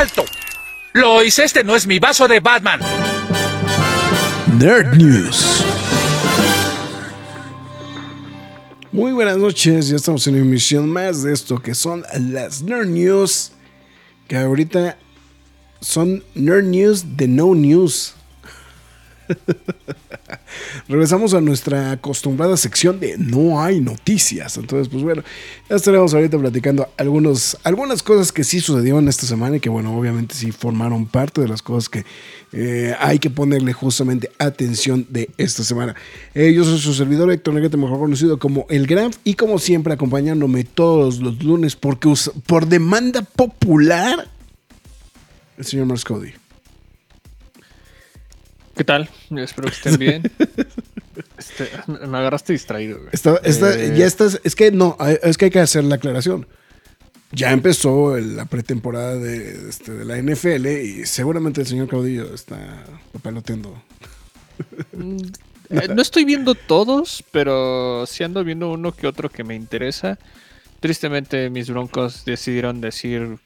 ¡Alto! Lois, este no es mi vaso de Batman. Nerd News. Muy buenas noches, ya estamos en una emisión más de esto que son las Nerd News. Que ahorita son Nerd News de No News. Regresamos a nuestra acostumbrada sección de no hay noticias. Entonces, pues bueno, ya estaremos ahorita platicando algunos, algunas cosas que sí sucedieron esta semana y que, bueno, obviamente sí formaron parte de las cosas que eh, hay que ponerle justamente atención de esta semana. Eh, yo soy su servidor Héctor Negrete, mejor conocido como El Graf, y como siempre, acompañándome todos los lunes, porque por demanda popular, el señor Marscody. ¿Qué tal? Espero que estén bien. Este, me agarraste distraído. Eh, ya estás, es que no, es que hay que hacer la aclaración. Ya empezó la pretemporada de, este, de, la NFL y seguramente el señor Caudillo está peloteando. Mm, eh, no estoy viendo todos, pero sí ando viendo uno que otro que me interesa. Tristemente mis broncos decidieron decir,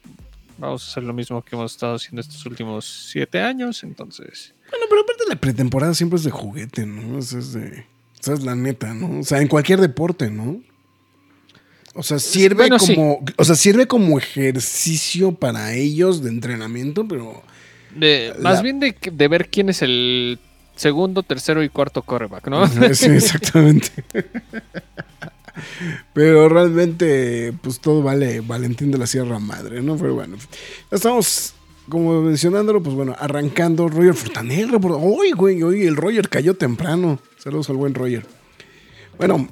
vamos a hacer lo mismo que hemos estado haciendo estos últimos siete años, entonces bueno, pero aparte la pretemporada siempre es de juguete, ¿no? Es, de, esa es la neta, ¿no? O sea, en cualquier deporte, ¿no? O sea, sirve como. O sea, sirve como ejercicio para ellos de entrenamiento, pero. más bien de, de, ver quién es el segundo, tercero y cuarto coreback, ¿no? Sí, exactamente. pero realmente, pues todo vale Valentín de la Sierra Madre, ¿no? Pero bueno, ya estamos como mencionándolo, pues bueno, arrancando Roger Fortaner. Uy, güey, hoy el Roger cayó temprano. Saludos al buen Roger. Bueno,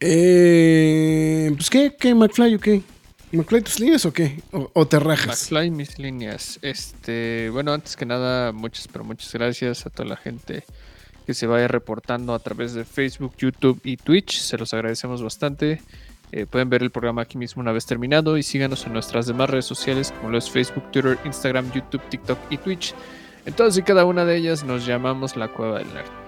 eh, pues ¿qué? ¿Qué? ¿McFly o qué? ¿McFly tus líneas o qué? ¿O, te rajas? McFly mis líneas. Este, bueno, antes que nada, muchas, pero muchas gracias a toda la gente que se vaya reportando a través de Facebook, YouTube y Twitch. Se los agradecemos bastante. Eh, pueden ver el programa aquí mismo una vez terminado y síganos en nuestras demás redes sociales como lo es Facebook, Twitter, Instagram, YouTube, TikTok y Twitch. En todas y cada una de ellas nos llamamos la Cueva del Nerd.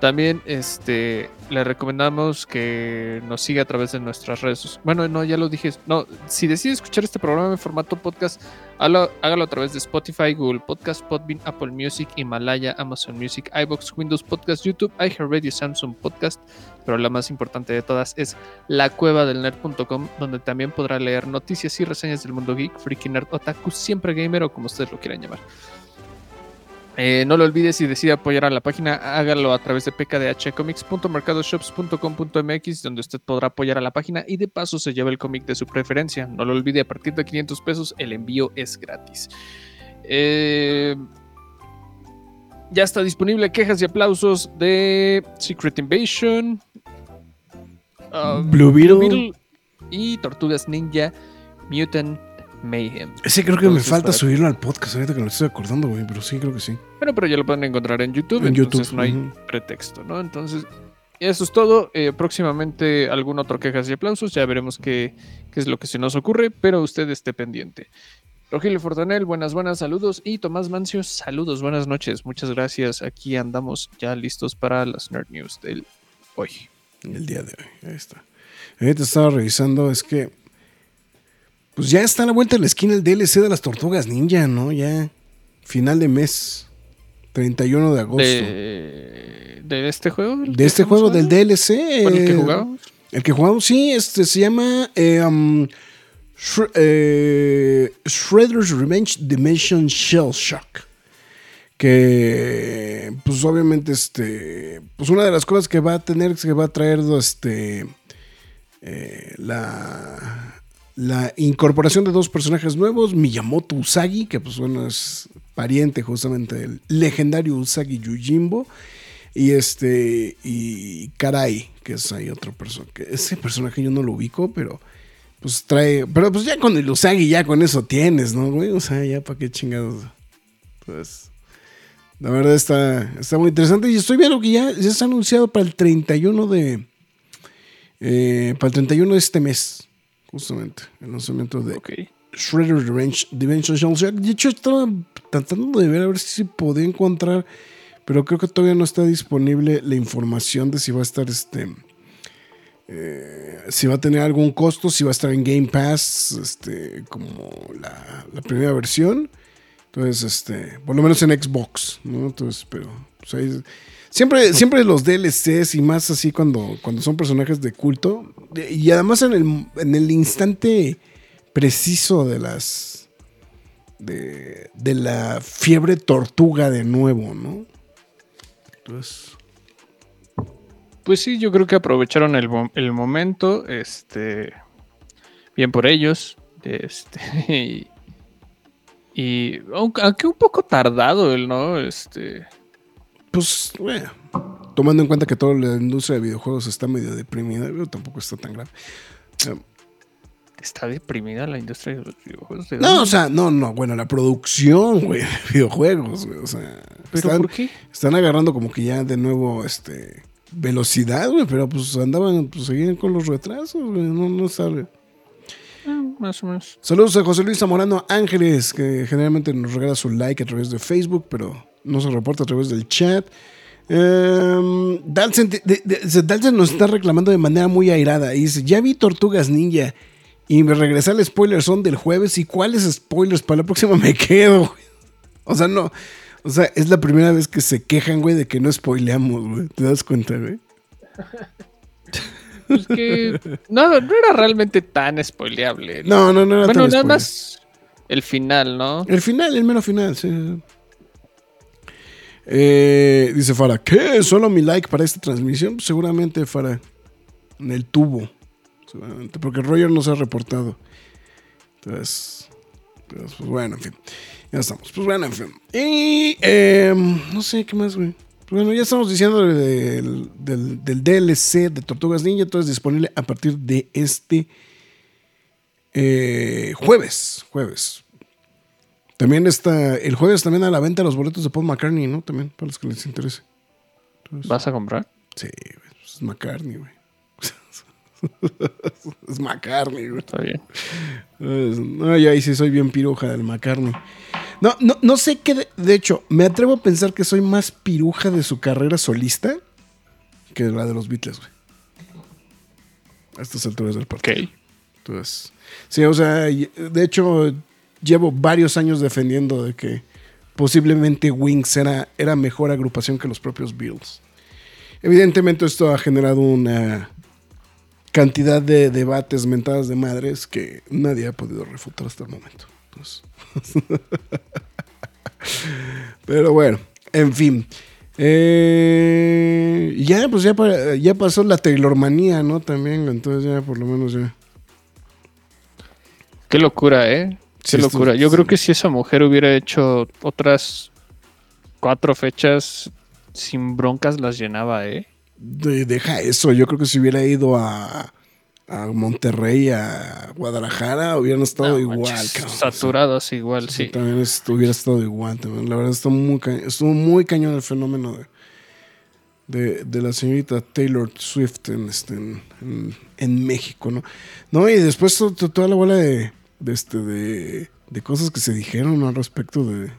También este, le recomendamos que nos siga a través de nuestras redes. Bueno, no, ya lo dije. No, si decide escuchar este programa en formato podcast, hágalo, a través de Spotify, Google Podcast, Podbean, Apple Music, Himalaya, Amazon Music, iBox, Windows Podcast, YouTube, iHeartRadio, Samsung Podcast. Pero la más importante de todas es lacuevadelnerd.com, donde también podrá leer noticias y reseñas del mundo geek, freaky nerd, otaku, siempre gamer o como ustedes lo quieran llamar. Eh, no lo olvides si decide apoyar a la página, hágalo a través de pkdhcomics.mercadoshops.com.mx, donde usted podrá apoyar a la página y de paso se lleva el cómic de su preferencia. No lo olvide, a partir de 500 pesos el envío es gratis. Eh, ya está disponible quejas y aplausos de Secret Invasion, um, Blue Beetle y Tortugas Ninja Mutant Mayhem. Ese creo que me falta subirlo al podcast ahorita que lo estoy acordando, güey, pero sí, creo que sí. Bueno, pero ya lo pueden encontrar en YouTube, en entonces no hay pretexto, ¿no? Entonces, eso es todo. Eh, próximamente algún otro quejas y aplausos, ya veremos qué, qué es lo que se nos ocurre, pero usted esté pendiente. Rogelio Fortanel, buenas, buenas, saludos. Y Tomás Mancio, saludos, buenas noches. Muchas gracias. Aquí andamos ya listos para las Nerd News del hoy. El día de hoy, ahí está. Ahorita estaba revisando, es que pues ya está a la vuelta de la esquina el DLC de las Tortugas Ninja, ¿no? Ya. Final de mes. 31 de agosto. ¿De, este juego? De este juego, del DLC. el que jugamos? El que jugamos, sí, este se llama eh, um, eh, Shredder's Revenge Dimension Shell Shock. Que, pues obviamente, este, pues una de las cosas que va a tener, que va a traer, este, eh, la la incorporación de dos personajes nuevos, Miyamoto Usagi, que pues bueno, es pariente justamente del legendario Usagi Yujimbo, y este, y Karai, que es ahí otro personaje, ese personaje yo no lo ubico, pero pues trae. Pero pues ya con el Usagi, ya con eso tienes, ¿no, güey? O sea, ya para qué chingados. Pues. La verdad está, está muy interesante. Y estoy viendo que ya, ya está anunciado para el 31 de. eh, para el 31 de este mes. Justamente. El lanzamiento de Ok. Shredder Revenge Dimension Shell. De hecho, estaba tratando de ver a ver si podía encontrar. Pero creo que todavía no está disponible la información de si va a estar este. eh, si va a tener algún costo, si va a estar en Game Pass, este, como la, la primera versión. Entonces, este, por lo menos en Xbox, ¿no? Entonces, pero, pues ahí- siempre, siempre los DLCs y más así cuando, cuando son personajes de culto. Y además en el, en el instante preciso de las, de, de la fiebre tortuga de nuevo, ¿no? Entonces, Pues sí, yo creo que aprovecharon el, el momento. Este. Bien por ellos. Este. Y. y aunque, aunque un poco tardado el, ¿no? Este. Pues, bueno, tomando en cuenta que toda la industria de videojuegos está medio deprimida, pero tampoco está tan grave. Eh, Está deprimida la industria de los videojuegos. ¿de No, o sea, no, no, bueno, la producción, güey, de videojuegos, güey, o sea, ¿Pero están, por qué? están agarrando como que ya de nuevo, este, velocidad, güey, pero pues andaban, pues seguían con los retrasos, güey, no, no sabe. Más o menos. Saludos a José Luis Zamorano Ángeles, que generalmente nos regala su like a través de Facebook, pero no se reporta a través del chat. Em, Dalsen, de- de- de- Dalsen nos está reclamando de manera muy airada. Y dice: Ya vi Tortugas Ninja. Y me regresé al spoiler son del jueves. ¿Y cuáles spoilers? Para la próxima me quedo. güey. O sea, no. O sea, es la primera vez que se quejan, güey, de que no spoileamos, güey. ¿Te das cuenta, güey? Pues que. no, no era realmente tan spoileable. No, no, no era bueno, tan nada spoiler. más el final, ¿no? El final, el mero final, sí. Eh, dice Fara, ¿qué? ¿Solo mi like para esta transmisión? Pues seguramente, Fara, en el tubo. Seguramente, porque Roger no se ha reportado. Entonces, entonces, pues bueno, en fin. Ya estamos. Pues bueno, en fin. Y eh, no sé qué más, güey. Bueno, ya estamos diciendo del, del, del DLC de Tortugas Ninja. Todo es disponible a partir de este eh, jueves. Jueves. También está el jueves también a la venta los boletos de Paul McCartney, ¿no? También, para los que les interese. Entonces, ¿Vas a comprar? Sí, pues es McCartney, güey. es McCartney, güey. Está bien. No, yo ahí sí soy bien piruja del McCartney. No, no, no sé qué. De, de hecho, me atrevo a pensar que soy más piruja de su carrera solista que la de los Beatles, güey. A estas alturas del partido. Ok. Entonces, sí, o sea, de hecho, llevo varios años defendiendo de que posiblemente Wings era, era mejor agrupación que los propios Beatles. Evidentemente, esto ha generado una cantidad de debates mentadas de madres que nadie ha podido refutar hasta el momento. Entonces, pero bueno, en fin. Eh, ya, pues ya, ya pasó la Taylormanía, ¿no? También, entonces ya por lo menos ya. Qué locura, ¿eh? Sí, Qué esto- locura. Yo sí. creo que si esa mujer hubiera hecho otras cuatro fechas sin broncas, las llenaba, ¿eh? De- deja eso, yo creo que si hubiera ido a, a Monterrey, a Guadalajara, hubieran estado No, igual, manches, cabrón. Saturadas igual, Sí, sí. También hubiera estado igual. También. La verdad, estuvo muy, ca- estuvo muy cañón el fenómeno de, de, de la señorita Taylor Swift en, este, en, en- en México, ¿no? No, y después to- to- toda la bola de, de, este, de, de cosas que se dijeron al respecto de,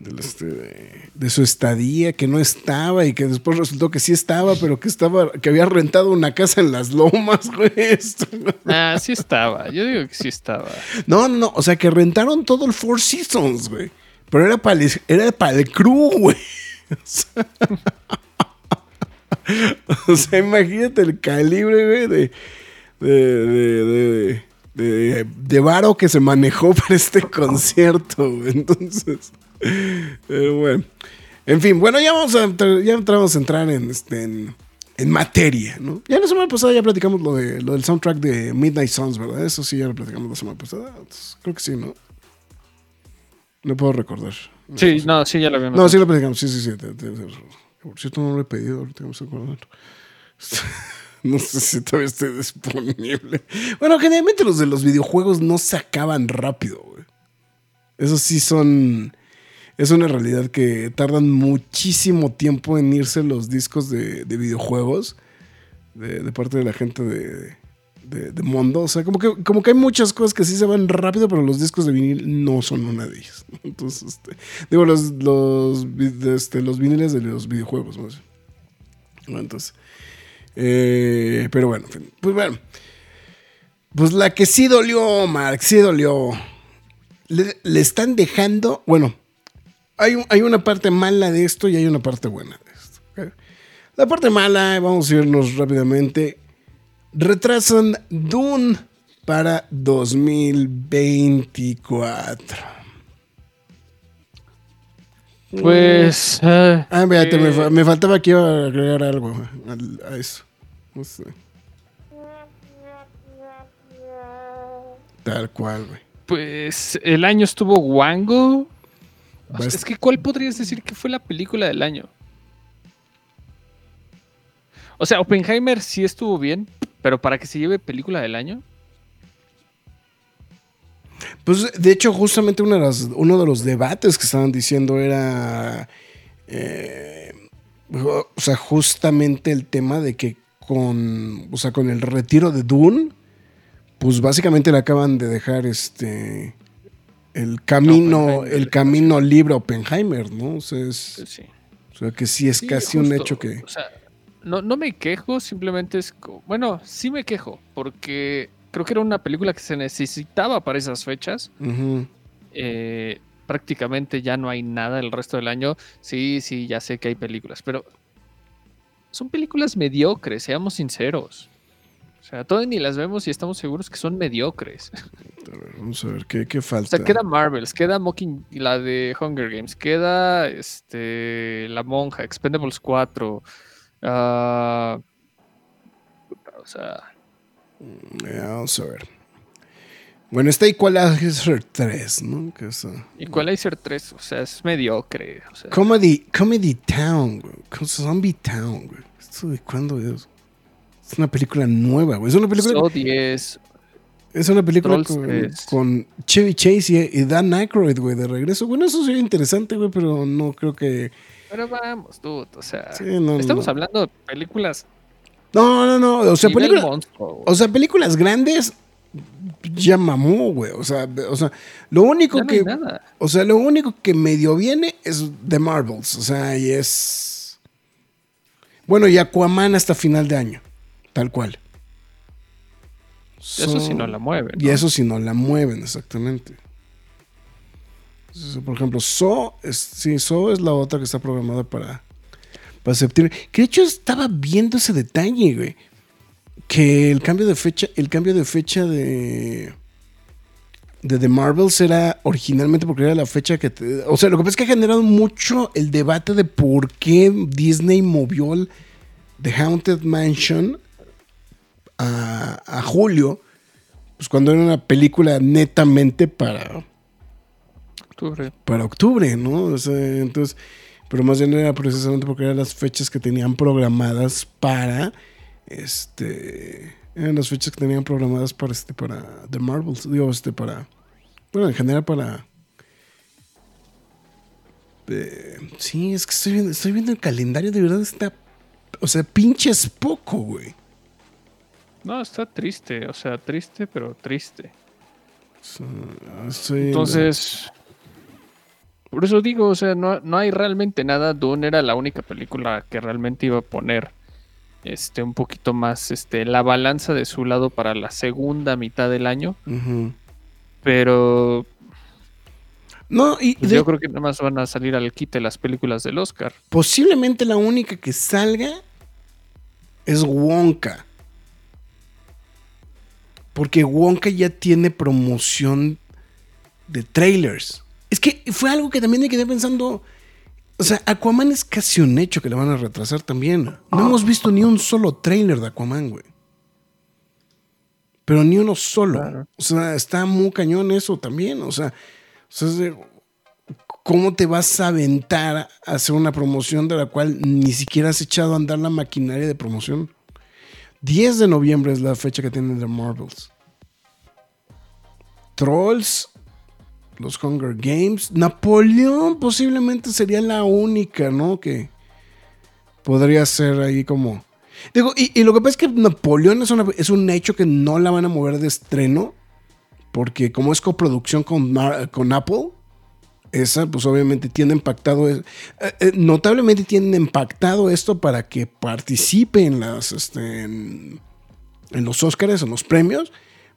del, este, de, de su estadía, que no estaba y que después resultó que sí estaba, pero que estaba, que había rentado una casa en las lomas, güey. Ah, sí estaba. Yo digo que sí estaba. No, no, no. O sea, que rentaron todo el Four Seasons, güey. Pero era para el, era para el crew, güey. O sea, o sea, imagínate el calibre, güey, de, de, de, de, de, de varo que se manejó para este concierto, güey. Entonces, pero bueno. En fin, bueno, ya vamos a entrar- ya entramos a entrar en, este, en, en materia, ¿no? Ya la semana pasada ya platicamos lo, de, lo del soundtrack de Midnight Suns, ¿verdad? Eso sí, ya lo platicamos la semana pasada. Entonces, creo que sí, ¿no? No puedo recordar. Sí, no, sí, ya lo habíamos No, sí lo platicamos, sí, sí, sí. te- te- te- Por cierto, no lo he pedido, ahorita. No sé si todavía esté disponible. Bueno, generalmente los de los videojuegos no se acaban rápido, güey. Esos sí son. Es una realidad que tardan muchísimo tiempo en irse los discos de, de videojuegos de, parte de la gente de, de, Mondo. O sea, como que, como que hay muchas cosas que sí se van rápido, pero los discos de vinil no son una de ellas. Entonces, este, digo, los, los, este, los viniles de los videojuegos. ¿no? Entonces, eh, pero bueno, pues bueno. Pues la que sí dolió, Mark, sí dolió. Le están dejando, bueno, hay, un- hay una parte mala de esto y hay una parte buena de esto. La parte mala, vamos a irnos rápidamente. Retrasan Dune para 2024. Pues. eh, Ah, fíjate, me, eh, fa- me faltaba aquí agregar algo al- a, eso. No sé. Tal cual, güey. Pues el año estuvo Wango. Es que, ¿cuál podrías decir que fue la película del año? O sea, Oppenheimer sí estuvo bien, pero para que se lleve película del año. Pues de hecho, justamente una de las- uno de los debates que estaban diciendo era. eh, o sea, justamente el tema de que con. O sea, con el retiro de Dune. Pues básicamente le acaban de dejar este. El camino, el camino libre Oppenheimer, ¿no? O sea, es, sí. o sea, que sí es Sí, casi un hecho que. O sea, no, no me quejo, simplemente es. Bueno, sí me quejo, porque creo que era una película que se necesitaba para esas fechas. Eh, prácticamente ya no hay nada el resto del año. Sí, sí, ya sé que hay películas, pero son películas mediocres, seamos sinceros. O sea, todavía ni las vemos y estamos seguros que son mediocres. A ver, vamos a ver qué, qué O falta. sea, queda Marvels, queda Mocking, la de Hunger Games, queda este, La Monja, Expendables 4. ah, puta, o sea, Eh, vamos a ver. Bueno, está Equalizer 3, ¿no? Que es, ah, Equalizer 3, o sea, es mediocre. O sea, Comedy, Comedy Town, güey. Zombie Town, güey. ¿Esto de cuándo es? Es una película nueva, güey. Es una película, Saw 10, es una película con, 3. con Chevy Chase y, Dan Aykroyd, güey, de regreso. Bueno, eso sería interesante, güey, pero no creo que... Pero vamos, dude, o sea, Sí, no, estamos no. hablando de películas. No, no, no. O sea, nivel película, monstruo, güey. o sea, películas grandes ya mamó, güey. O sea, o sea, lo único no que... nada. O sea, lo único que medio viene es The Marvels. O sea, y es. Bueno, y Aquaman hasta final de año. Tal cual. Eso So- sí no la mueven. Y eso si no la mueven, exactamente. Por ejemplo, So, es, sí, So es la otra que está programada para, para septiembre. Que de hecho estaba viendo ese detalle, güey. Que el cambio de fecha, el cambio de fecha de. De The Marvels era originalmente porque era la fecha que. te- o sea, lo que pasa es que ha generado mucho el debate de por qué Disney movió el The Haunted Mansion a, a julio. Pues cuando era una película netamente para, Octubre. para octubre, ¿no? O sea, entonces, pero más bien era precisamente porque eran las fechas que tenían programadas para, este, eran las fechas que tenían programadas para, este, para The Marvels, digo, este, para, bueno, en general para, eh, sí, es que estoy viendo, estoy viendo el calendario, de verdad está, o sea, pinches poco, güey. No, está triste, o sea, triste, pero triste. Estoy- Entonces, por eso digo, o sea, no, no hay realmente nada. Dune era la única película que realmente iba a poner este un poquito más este la balanza de su lado para la segunda mitad del año, pero No, y pues, de- yo creo que nada más van a salir al quite las películas del Oscar. posiblemente la única que salga es Wonka. Porque Wonka ya tiene promoción de trailers. Es que fue algo que también me quedé pensando. O sea, Aquaman es casi un hecho que le van a retrasar también. No hemos visto ni un solo trailer de Aquaman, güey. Pero ni uno solo. Claro. O sea, está muy cañón eso también. O sea, o sea, ¿cómo te vas a aventar a hacer una promoción de la cual ni siquiera has echado a andar la maquinaria de promoción? 10 de noviembre es la fecha que tienen de Marvels. Trolls, los Hunger Games, Napoleón posiblemente sería la única, ¿no? Que podría ser ahí como... Digo, y, lo que pasa es que Napoleón es, es, un hecho que no la van a mover de estreno, porque como es coproducción con, con Apple, esa pues obviamente tiene impactado, eh, eh, notablemente tiene impactado esto para que participe en, las, este, en, los Oscars, en los premios,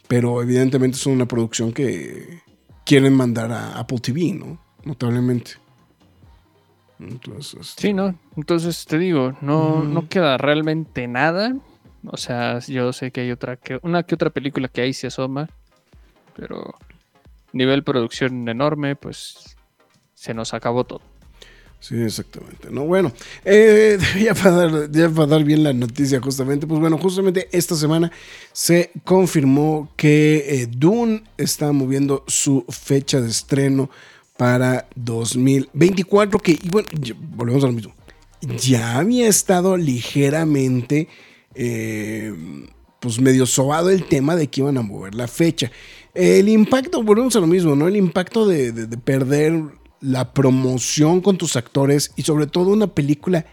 pero evidentemente es una producción que quieren mandar a Apple TV, ¿no? Notablemente. Entonces, este, sí, ¿no? Entonces te digo, no, no queda realmente nada. O sea, yo sé que hay otra, que, una que otra película que ahí se asoma, pero nivel producción enorme, pues se nos acabó todo. Sí, exactamente. No, bueno, eh, ya, para dar, bien la noticia justamente, pues bueno, justamente esta semana se confirmó que eh, Dune está moviendo su fecha de estreno para 2024, que, y bueno, volvemos a lo mismo, ya había estado ligeramente, eh, pues medio sobado el tema de que iban a mover la fecha. El impacto, volvemos a lo mismo, ¿no? El impacto de perder la promoción con tus actores y sobre todo una película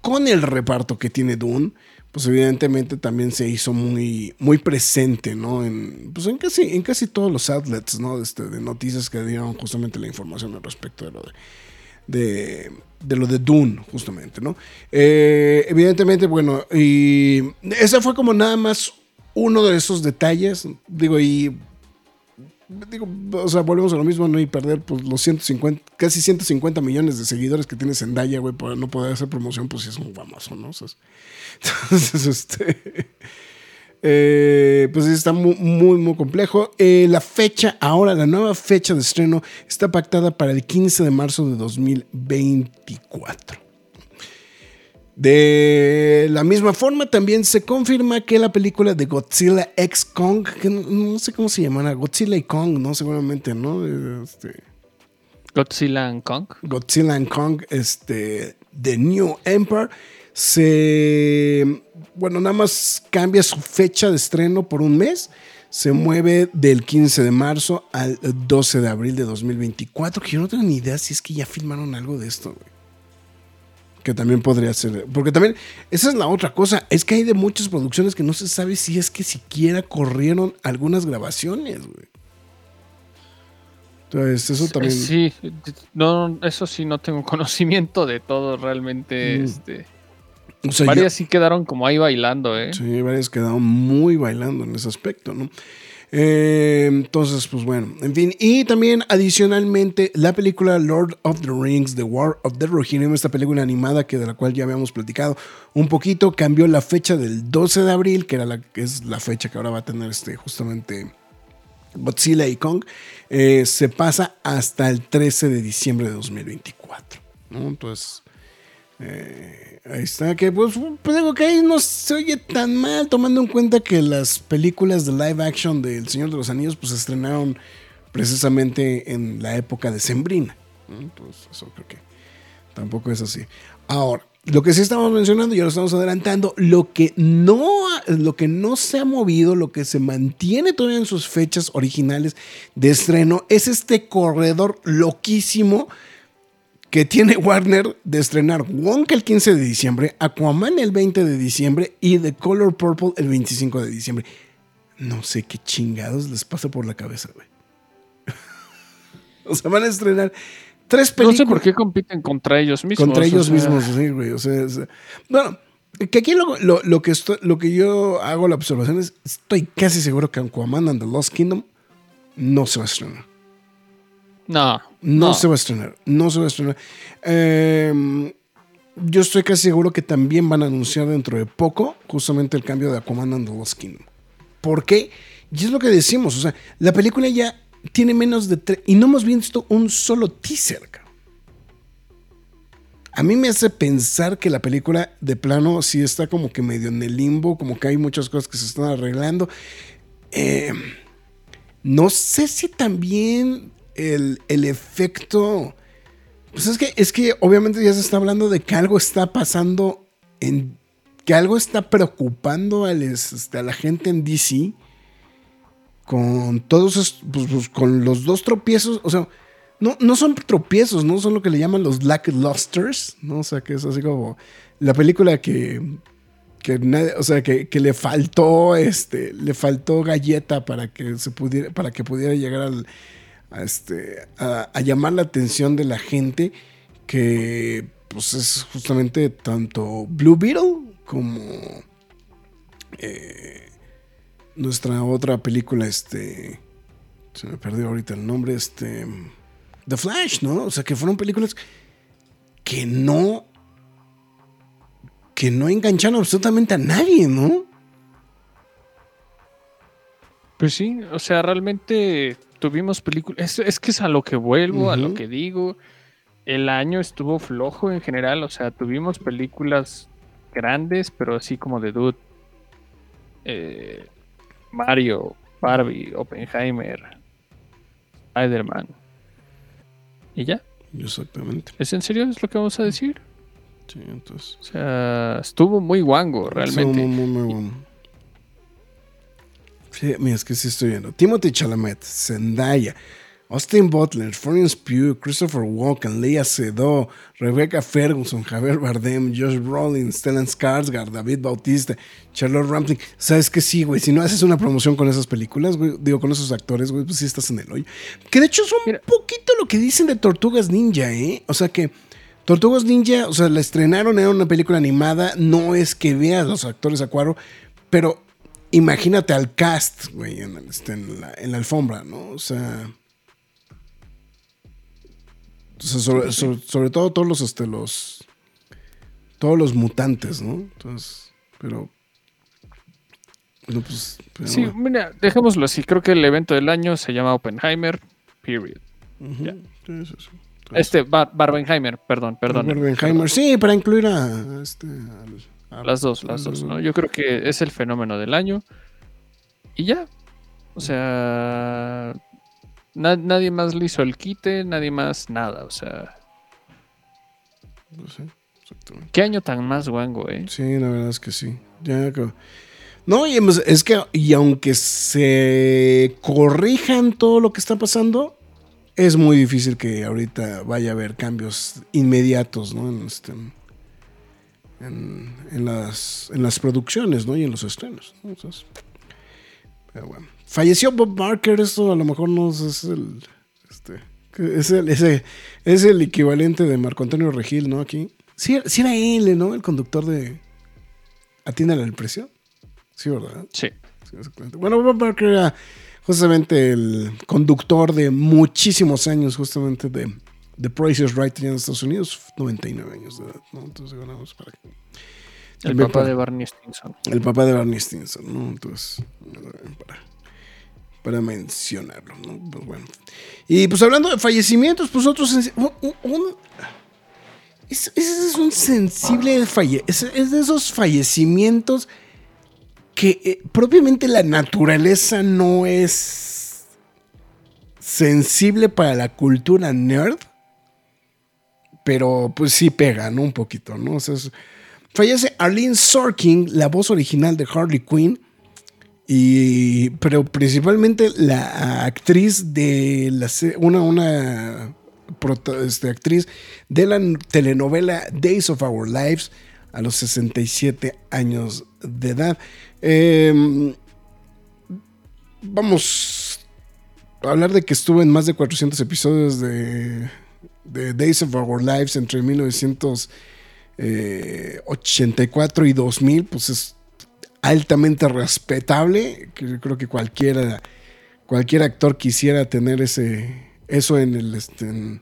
con el reparto que tiene Dune, pues evidentemente también se hizo muy, muy presente, ¿no? En, pues en casi, en casi todos los outlets, ¿no? Este, de noticias que dieron justamente la información al respecto de lo de, de, lo de Dune, justamente, ¿no? Eh, evidentemente, bueno, y ese fue como nada más uno de esos detalles, digo, y digo, o sea, volvemos a lo mismo, ¿no? Y perder pues, los 150, casi 150 millones de seguidores que tiene Zendaya, güey, para no poder hacer promoción, pues sí es un famoso, ¿no? entonces, este. Eh, pues está muy, muy, muy complejo. Eh, la fecha, ahora, la nueva fecha de estreno está pactada para el 15 de marzo de 2024. De la misma forma, también se confirma que la película de Godzilla X Kong, que no, sé cómo se llamará, Godzilla y Kong, ¿no? Seguramente, ¿no? Este, Godzilla and Kong. Godzilla and Kong, este, The New Empire, se, bueno, nada más cambia su fecha de estreno por un mes. Se mueve del 15 de marzo al 12 de abril de 2024, que yo no tengo ni idea si es que ya filmaron algo de esto, güey que también podría ser. Porque también, esa es la otra cosa, es que hay de muchas producciones que no se sabe si es que siquiera corrieron algunas grabaciones, güey. Entonces, eso también. Sí, no, eso sí no tengo conocimiento de todo realmente. Mm. Este, varias sí quedaron como ahí bailando, ¿eh? Sí, varias quedaron muy bailando en ese aspecto, ¿no? Eh, entonces, pues bueno, en fin. Y también adicionalmente la película Lord of the Rings, The War of the Rohirrim, esta película animada que de la cual ya habíamos platicado un poquito, cambió la fecha del 12 de abril, que era la que es la fecha que ahora va a tener este justamente Godzilla y Kong, eh, se pasa hasta el 13 de diciembre de 2024. Entonces, eh, ahí está, que pues, pues, digo que ahí no se oye tan mal, tomando en cuenta que las películas de live action de El Señor de los Anillos pues se estrenaron precisamente en la época de Sembrina. Entonces, eso creo que tampoco es así. Ahora, lo que sí estamos mencionando, ya lo estamos adelantando, lo que no, lo que no se ha movido, lo que se mantiene todavía en sus fechas originales de estreno, es este corredor loquísimo que tiene Warner de estrenar Wonka el 15 de diciembre, Aquaman el 20 de diciembre y The Color Purple el 25 de diciembre. No sé qué chingados les pasa por la cabeza, güey. o sea, van a estrenar tres películas. No sé por qué compiten contra ellos mismos. Contra ellos mismos, sí, güey. O sea, bueno, que aquí lo, que lo que yo hago la observación es, estoy casi seguro que Aquaman and the Lost Kingdom no se va a estrenar. No, no. se va a estrenar. No se va a estrenar. Em, yo estoy casi seguro que también van a anunciar dentro de poco justamente el cambio de Aquaman and the Lost Kingdom. ¿Por qué? Y es lo que decimos. O sea, la película ya tiene menos de tres. Y no hemos visto un solo teaser. A mí me hace pensar que la película de plano sí está como que medio en el limbo, como que hay muchas cosas que se están arreglando. Em, no sé si también el, efecto. Pues es que, es que obviamente ya se está hablando de que algo está pasando en que algo está preocupando este, a la gente en DC con todos pues, pues, con los dos tropiezos, o sea, no, no son tropiezos, no son lo que le llaman los lusters, ¿no? O sea, que es así como la película que, que o sea, que, que, le faltó, este, le faltó galleta para que se pudiera, para que pudiera llegar al, a, este, a, llamar la atención de la gente, que pues es justamente tanto Blue Beetle como eh, nuestra otra película, este, se me perdió ahorita el nombre, este, The Flash, ¿no? O sea, que fueron películas que no, que no engancharon absolutamente a nadie, ¿no? Pues sí, o sea, realmente tuvimos películas, es, que es a lo que vuelvo, a lo que digo, el año estuvo flojo en general, o sea, tuvimos películas grandes, pero así como de Dude, eh, Mario, Barbie, Oppenheimer, Spider-Man. ¿Y ya? Exactamente. ¿Es en serio? ¿Es lo que vamos a decir? Sí, entonces. O sea, estuvo muy guango, realmente. Estuvo muy, muy, guango. Sí, mira, es que sí estoy viendo. Timothy Chalamet, Zendaya, Austin Butler, Florence Pugh, Christopher Walken, Leia Seydoux, Rebecca Ferguson, Javier Bardem, Josh Brolin, Stellan Skarsgård, David Bautista, Charlotte Rampling. ¿Sabes que sí, güey? Si no haces una promoción con esas películas, güey, digo, con esos actores, güey, pues sí estás en el hoyo. Que de hecho es un poquito lo que dicen de Tortugas Ninja, ¿eh? O sea que Tortugas Ninja, o sea, la estrenaron, era una película animada, no es que veas los actores a cuadro, pero imagínate al cast, güey, en, este, en la alfombra, ¿no? O sea sobre, todo todos los, este, los. Todos los mutantes, ¿no? Entonces, pero. pues, sí, mira, dejémoslo así. Creo que el evento del año se llama Oppenheimer, period. Este, Barbenheimer, perdón, perdón. Barbenheimer, sí, para incluir a, este, las dos, las dos, ¿no? Yo creo que es el fenómeno del año. Y ya. O sea, nadie más le hizo el quite, nadie más nada, o sea. No sé, exactamente. ¿Qué año tan más guango, eh? Sí, la verdad es que sí. Ya, no, y es que, y aunque se corrijan todo lo que está pasando, es muy difícil que ahorita vaya a haber cambios inmediatos, ¿no? En, este, en, las, en las producciones, ¿no? Y en los estrenos. pero bueno. Falleció Bob Barker, esto a lo mejor no es el. Este, es el, ese, es el equivalente de Marco Antonio Regil, ¿no? Aquí. Sí, sí era él, ¿no? El conductor de. ¿Atiende al precio? Sí, ¿verdad? Sí. bueno, Bob Barker era justamente el conductor de muchísimos años, justamente de The Price is Right en Estados Unidos, 99 años de edad, ¿no? Entonces ganamos para que. El papá de Barney Stinson. El papá de Barney Stinson, ¿no? Entonces, para para mencionarlo. Pues bueno. Y pues hablando de fallecimientos, pues otros... Un, ese es, un sensible falle es, de esos fallecimientos que eh, propiamente la naturaleza no es sensible para la cultura nerd, pero pues sí pega, ¿no? Un poquito, ¿no? Fallece Arlene Sorkin, la voz original de Harley Quinn, y, pero principalmente la actriz de la una, una este, actriz de la telenovela Days of Our Lives a los 67 años de edad. Em, vamos a hablar de que estuvo en más de 400 episodios de, de Days of Our Lives entre 1984 y 2000, pues es altamente respetable, que creo que cualquiera, cualquier actor quisiera tener ese, eso en el, este,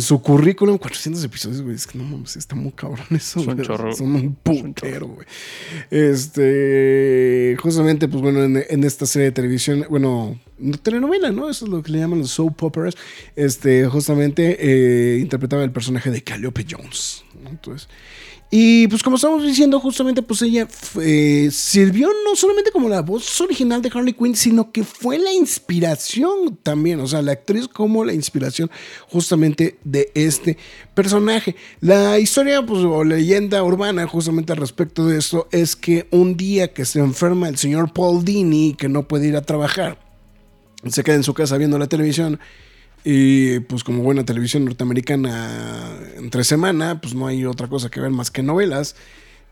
su currículum, 400 episodios, güey, es que no mames, está muy cabrón eso, Son, Son un putero, güey. Este, justamente, pues bueno, en, esta serie de televisión, bueno, telenovela, ¿no? Eso es lo que le llaman los soap operas. Este, justamente eh, interpretaba el personaje de Calliope Jones, Entonces, Y pues como estamos diciendo, justamente pues ella eh, sirvió no solamente como la voz original de Harley Quinn, sino que fue la inspiración también, o sea, la actriz como la inspiración justamente de este personaje. La historia pues, o leyenda urbana justamente al respecto de esto es que un día que se enferma el señor Paul Dini, que no puede ir a trabajar, se queda en su casa viendo la televisión y pues como buena televisión norteamericana entre semana, pues no hay otra cosa que ver más que novelas.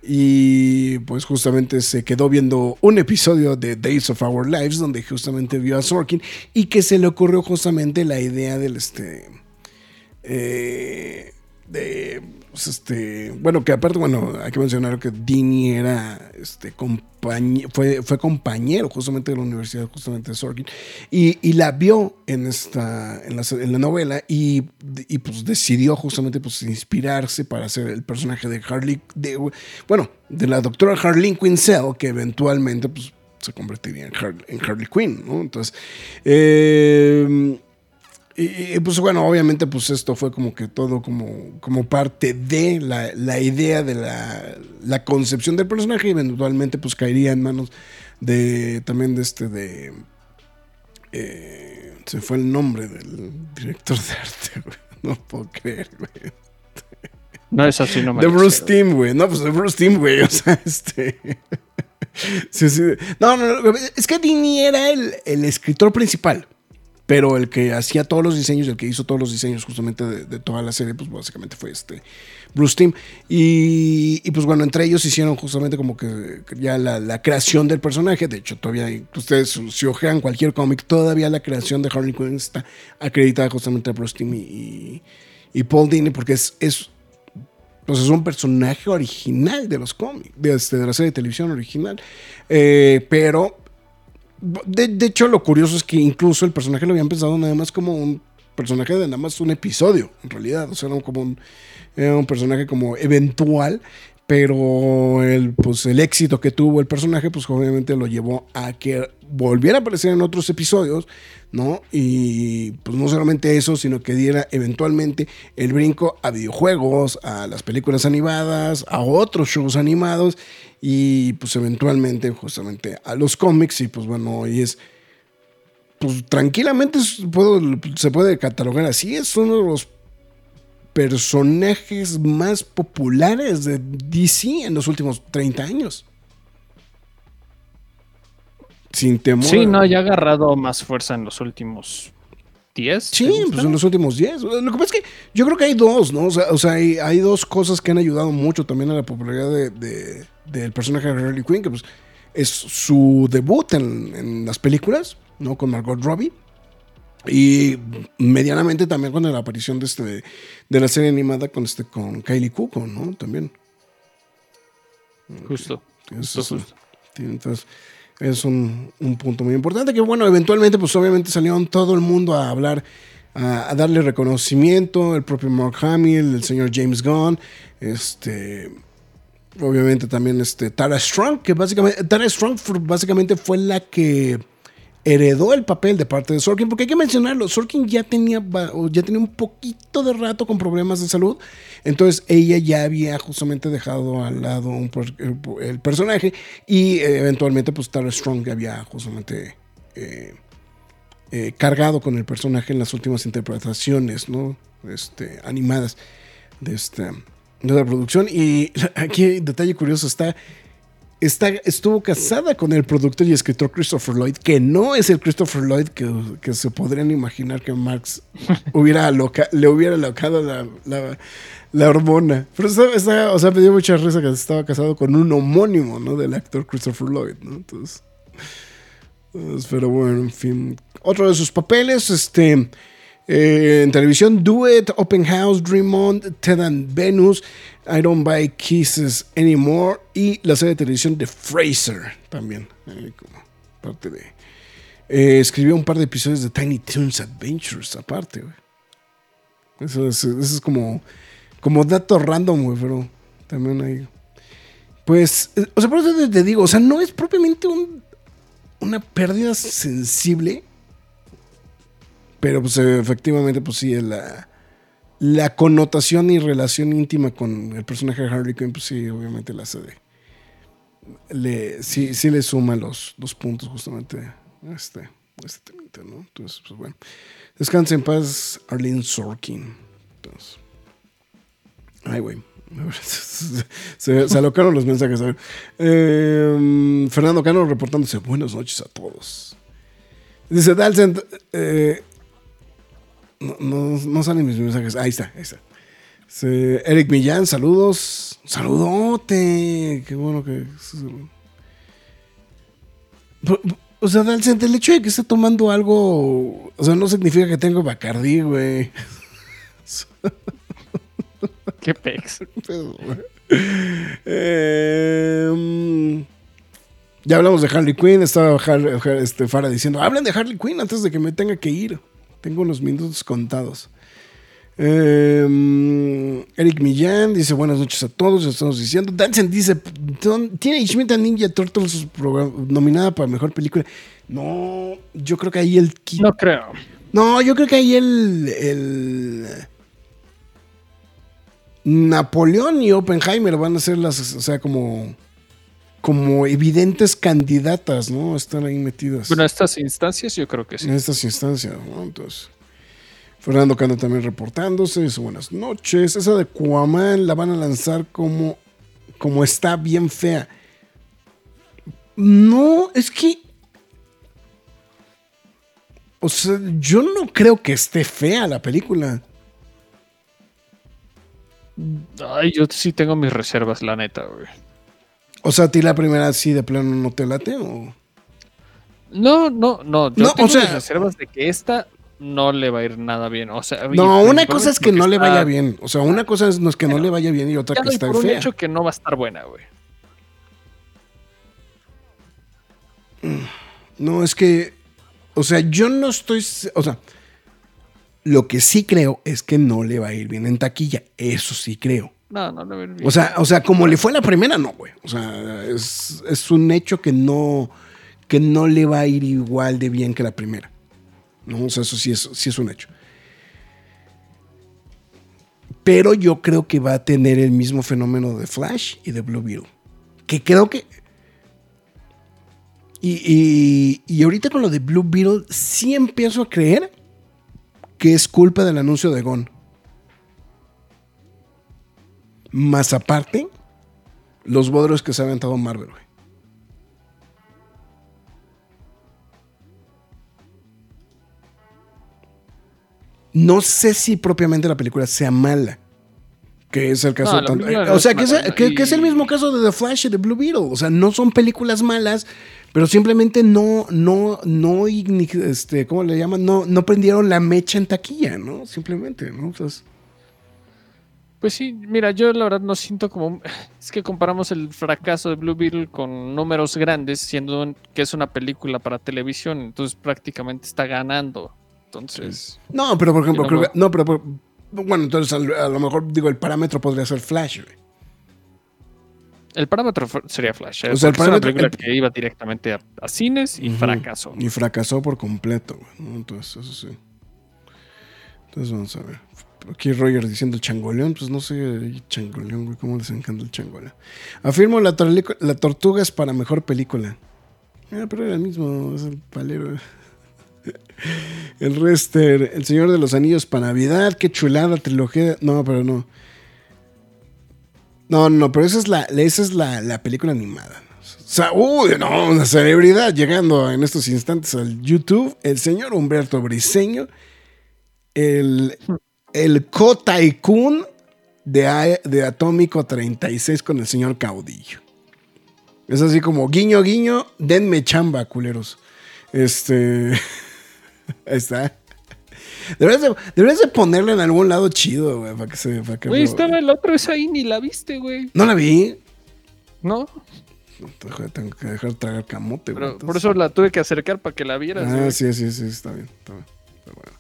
Y pues justamente se quedó viendo un episodio de Days of Our Lives donde justamente vio a Sorkin y que se le ocurrió justamente la idea del este... Eh, de pues, este, bueno, que aparte, bueno, hay que mencionar que Dini era este fue, fue compañero justamente de la universidad, justamente de Sorkin, y, la vio en esta, en la, novela, y, pues decidió justamente pues inspirarse para hacer el personaje de Harley, de, bueno, de la doctora Harley Quinzel, que eventualmente pues se convertiría en, en Harley Quinn, ¿no? Entonces, eh, y, pues bueno, obviamente pues esto fue como que todo como, como parte de la, idea de la, concepción del personaje y eventualmente pues caería en manos de también de este de... Eh, se fue el nombre del director de arte, güey. No puedo creer, güey. No es así, no me De Bruce Team, güey. No, pues de Bruce Team, güey. O sea, este... sí, sí. No, no, no, es que Dini era el, el escritor principal pero el que hacía todos los diseños, el que hizo todos los diseños justamente de, toda la serie, pues básicamente fue este Bruce Timm. Y, pues bueno, entre ellos hicieron justamente como que ya la, creación del personaje. De hecho, todavía ustedes si ojean cualquier cómic, todavía la creación de Harley Quinn está acreditada justamente a Bruce Timm y, Paul Dini, porque es, es pues es un personaje original de los cómics, de, este, de, la serie de televisión original. Eh, pero de, hecho, lo curioso es que incluso el personaje lo habían pensado nada más como un personaje de nada más un episodio, en realidad. O sea, era como un, un personaje como eventual, pero el, pues, el éxito que tuvo el personaje, pues obviamente lo llevó a que volviera a aparecer en otros episodios, ¿no? Y pues no solamente eso, sino que diera eventualmente el brinco a videojuegos, a las películas animadas, a otros shows animados y pues eventualmente justamente a los cómics y pues bueno, hoy es pues tranquilamente se puede catalogar así, es uno de los personajes más populares de DC en los últimos 30 años. Sin temor. Sí, no, ya ha agarrado más fuerza en los últimos 10. Sí, pues en los últimos 10. Lo que pasa es que yo creo que hay dos, ¿no? O sea, hay, dos cosas que han ayudado mucho también a la popularidad de, del personaje de Harley Quinn, que pues es su debut en, las películas, ¿no? Con Margot Robbie. Y medianamente también con la aparición de, este, de, la serie animada con, este, con Kylie Cuoco, ¿no? También. Justo. Entonces, es un, punto muy importante que, bueno, eventualmente, pues obviamente salieron todo el mundo a hablar, a, darle reconocimiento, el propio Mark Hamill, el señor James Gunn, este, obviamente también este, Tara Strong, que básicamente, Strong básicamente fue la que heredó el papel de parte de Sorkin, porque hay que mencionarlo, Sorkin ya tenía, ya tenía un poquito de rato con problemas de salud, entonces ella ya había justamente dejado al lado el, personaje y eh, eventualmente pues Tara Strong había justamente eh, eh, cargado con el personaje en las últimas interpretaciones ¿no? este, animadas de esta, de la producción y aquí detalle curioso está estuvo casada con el productor y escritor Christopher Lloyd, que no es el Christopher Lloyd que, se podrían imaginar que Marx hubiera le hubiera alocado la, hormona. Pero sea, me dio mucha risa que estaba casado con un homónimo, ¿no? Del actor Christopher Lloyd, ¿no? Entonces, pero bueno, en fin. Otro de sus papeles, este... Eh, en televisión, Do It, Open House, Dream On, Ted and Venus, I Don't Buy Kisses Anymore y la serie de televisión de Fraser también, eh, como parte de... Eh, escribió un par de episodios de Tiny Toons Adventures aparte, Eso es, como, como dato random, pero también hay... Pues, o sea, por eso te digo, o sea, no es propiamente un, una pérdida sensible, pero pues efectivamente, pues sí, la, la connotación y relación íntima con el personaje de Harley Quinn, pues sí, obviamente la hace de. Le, sí, sí le suma los, los puntos justamente a este, este temita, ¿no? Entonces, pues bueno. Descansa en paz, Arlene Sorkin. Entonces. Ay, güey. Se, se alocaron los mensajes. Eh, Fernando Cano reportándose. Buenas noches a todos. Dice Dalcent. Eh, no, no, no salen mis mensajes. Ahí está, ahí está. Eric Millán, saludos. Saludote. Qué bueno que. O sea, el hecho de que esté tomando algo. O sea, no significa que tengo Bacardí, güey. Qué pex. Eh, ya hablamos de Harley Quinn. Estaba Har- este, Farah diciendo: Hablen de Harley Quinn antes de que me tenga que ir. Tengo unos minutos contados. Eh, Eric Millán dice: Buenas noches a todos. ya Estamos diciendo. Dansen dice: "Don- ¿Tiene Mutant Ninja Turtles nominada para mejor película? No, yo creo que ahí el. No creo. no, yo creo que ahí el, el Napoleón y Oppenheimer van a ser las, o sea, como, como evidentes candidatas, ¿no? Están ahí metidas Bueno, estas instancias yo creo que sí. en estas instancias, ¿no? Entonces, Fernando Cano también reportándose, dice buenas noches. Esa de Cuamán la van a lanzar como, como está bien fea. No, es que. O sea, yo no creo que esté fea la película. Ay, yo sí tengo mis reservas, la neta, güey. O sea, ¿a ti la primera así de plano no te late? O? No, no, no. Yo No, o sea- mis reservas de que esta no le va a ir nada bien. O sea, No, una cosa es que no le vaya bien. O sea, una cosa es no es que no le vaya bien y otra que está por un fea. hecho que no va a estar buena, güey. No, es que, o sea, yo no estoy, o sea, lo que sí creo es que no le va a ir bien en taquilla, eso sí creo. No, no bien. O sea, o sea, como le fue la primera, no, güey. O sea, es, es un hecho que no, que no le va a ir igual de bien que la primera. No, o sea, eso sí es, sí es un hecho. Pero yo creo que va a tener el mismo fenómeno de Flash y de Blue Beetle. Que creo que. Y- y ahorita con lo de Blue Beetle, sí empiezo a creer que es culpa del anuncio de Gon. Más aparte, los bodros que se ha aventado Marvel, güey. No sé si propiamente la película sea mala. Que es el caso No, de tanto- eh, O sea, que es, mala, que- que es el mismo caso de The Flash y de Blue Beetle. O sea, no son películas malas, pero simplemente no, no, no, este, ¿cómo le llaman? No, no prendieron la mecha en taquilla, ¿no? Simplemente, ¿no? O sea, Pues sí, mira, yo la verdad no siento como... Es que comparamos el fracaso de Blue Beetle con números grandes, siendo un- que es una película para televisión, entonces prácticamente está ganando. Entonces, No, pero por ejemplo, no creo que- no, pero por- bueno, entonces a, lo mejor digo el parámetro podría ser Flash. güey. el parámetro sería Flash. ¿eh? O sea, el porque es una parámetro- película el- que iba directamente a, a cines y fracasó. Y fracasó por completo, güey, ¿no? Entonces, eso sí. Entonces vamos a ver. Aquí Roger diciendo changoleón, pues no sé, changoleón, güey, cómo les encanta el changoleón. Afirmo la tortuga es para mejor película. Ah, pero era el mismo, es el palero. El Rester, El Señor de los Anillos para Navidad, qué chulada, trilogía. No, pero no. No, no, pero esa es la, esa es la, la película animada. O sea, uy, no, una celebridad llegando en estos instantes al YouTube. El señor Humberto Briseño, el, el co-tycoon de, de Atómico 36 con el señor Caudillo. Es así como guiño, guiño, denme chamba, culeros. Este. Ahí está. Deberías de, deberías de ponerlo en algún lado chido, güey, para que se. Para que Güey, lo- estaba el otro, esa ahí ni la viste, güey. No la vi. ¿No? Tengo que dejar de tragar camote, güey. Por eso la tuve que acercar para que la vieras. Ah, güey. sí, sí, sí, está bien. Está bien. Pero bueno.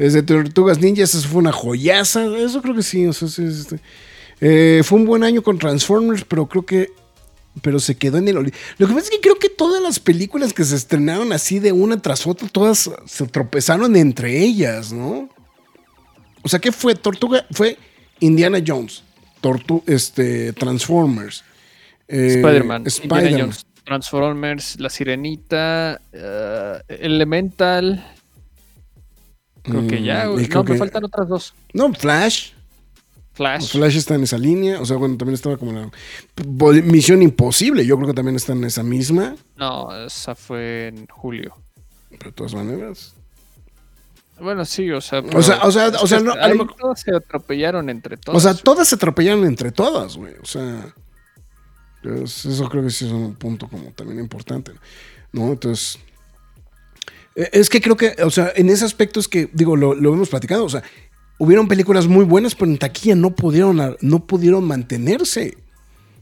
Desde Tortugas Ninjas, eso fue una joyaza. Eso creo que sí. O sea, sí, sí, sí. Eh, fue un buen año con Transformers, pero creo que. Pero se quedó en el olvido. Lo que pasa es que creo que todas las películas que se estrenaron así de una tras otra, todas se tropezaron entre ellas, ¿no? O sea, ¿qué fue? Tortuga fue Indiana Jones, Tortu este, Transformers, eh, Spider-Man. Jones, Transformers, La Sirenita, eh, Elemental. Creo que ya, Mm, güey. No, me que- faltan otras dos. No, Flash. Flash. Flash está en esa línea. O sea, bueno, también estaba como la Misión Imposible. Yo creo que también está en esa misma. No, esa fue en julio. Pero de todas maneras. Bueno, sí, o sea. O sea- o sea- o sea, no, a lo ahí mejor- todas se atropellaron entre todas. O sea, todas se atropellaron entre todas, güey. O sea, es- eso creo que sí es un punto como también importante, ¿no? Entonces, es que creo que, o sea, en ese aspecto es que, digo, lo, lo hemos platicado, o sea, hubieron películas muy buenas, pero en taquilla no pudieron, no pudieron mantenerse.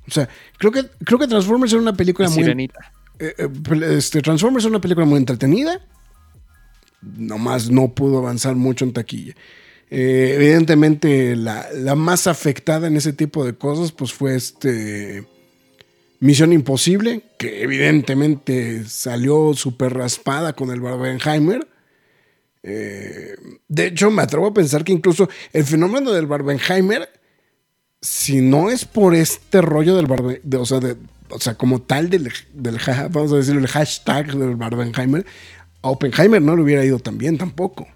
O sea, creo que, creo que Transformers era una película La muy... Sirenita. eh, eh, pel- este, Transformers es una película muy entretenida. Nomás no pudo avanzar mucho en taquilla. Eh, evidentemente, la, la más afectada en ese tipo de cosas, pues fue este. Misión Imposible, que evidentemente salió súper raspada con el Barbenheimer. Eh, de hecho, me atrevo a pensar que incluso el fenómeno del Barbenheimer, si no es por este rollo del Barbe, de- o sea, de- como tal del, vamos a decir el hashtag del Barbenheimer, a Oppenheimer no le hubiera ido tan bien tampoco.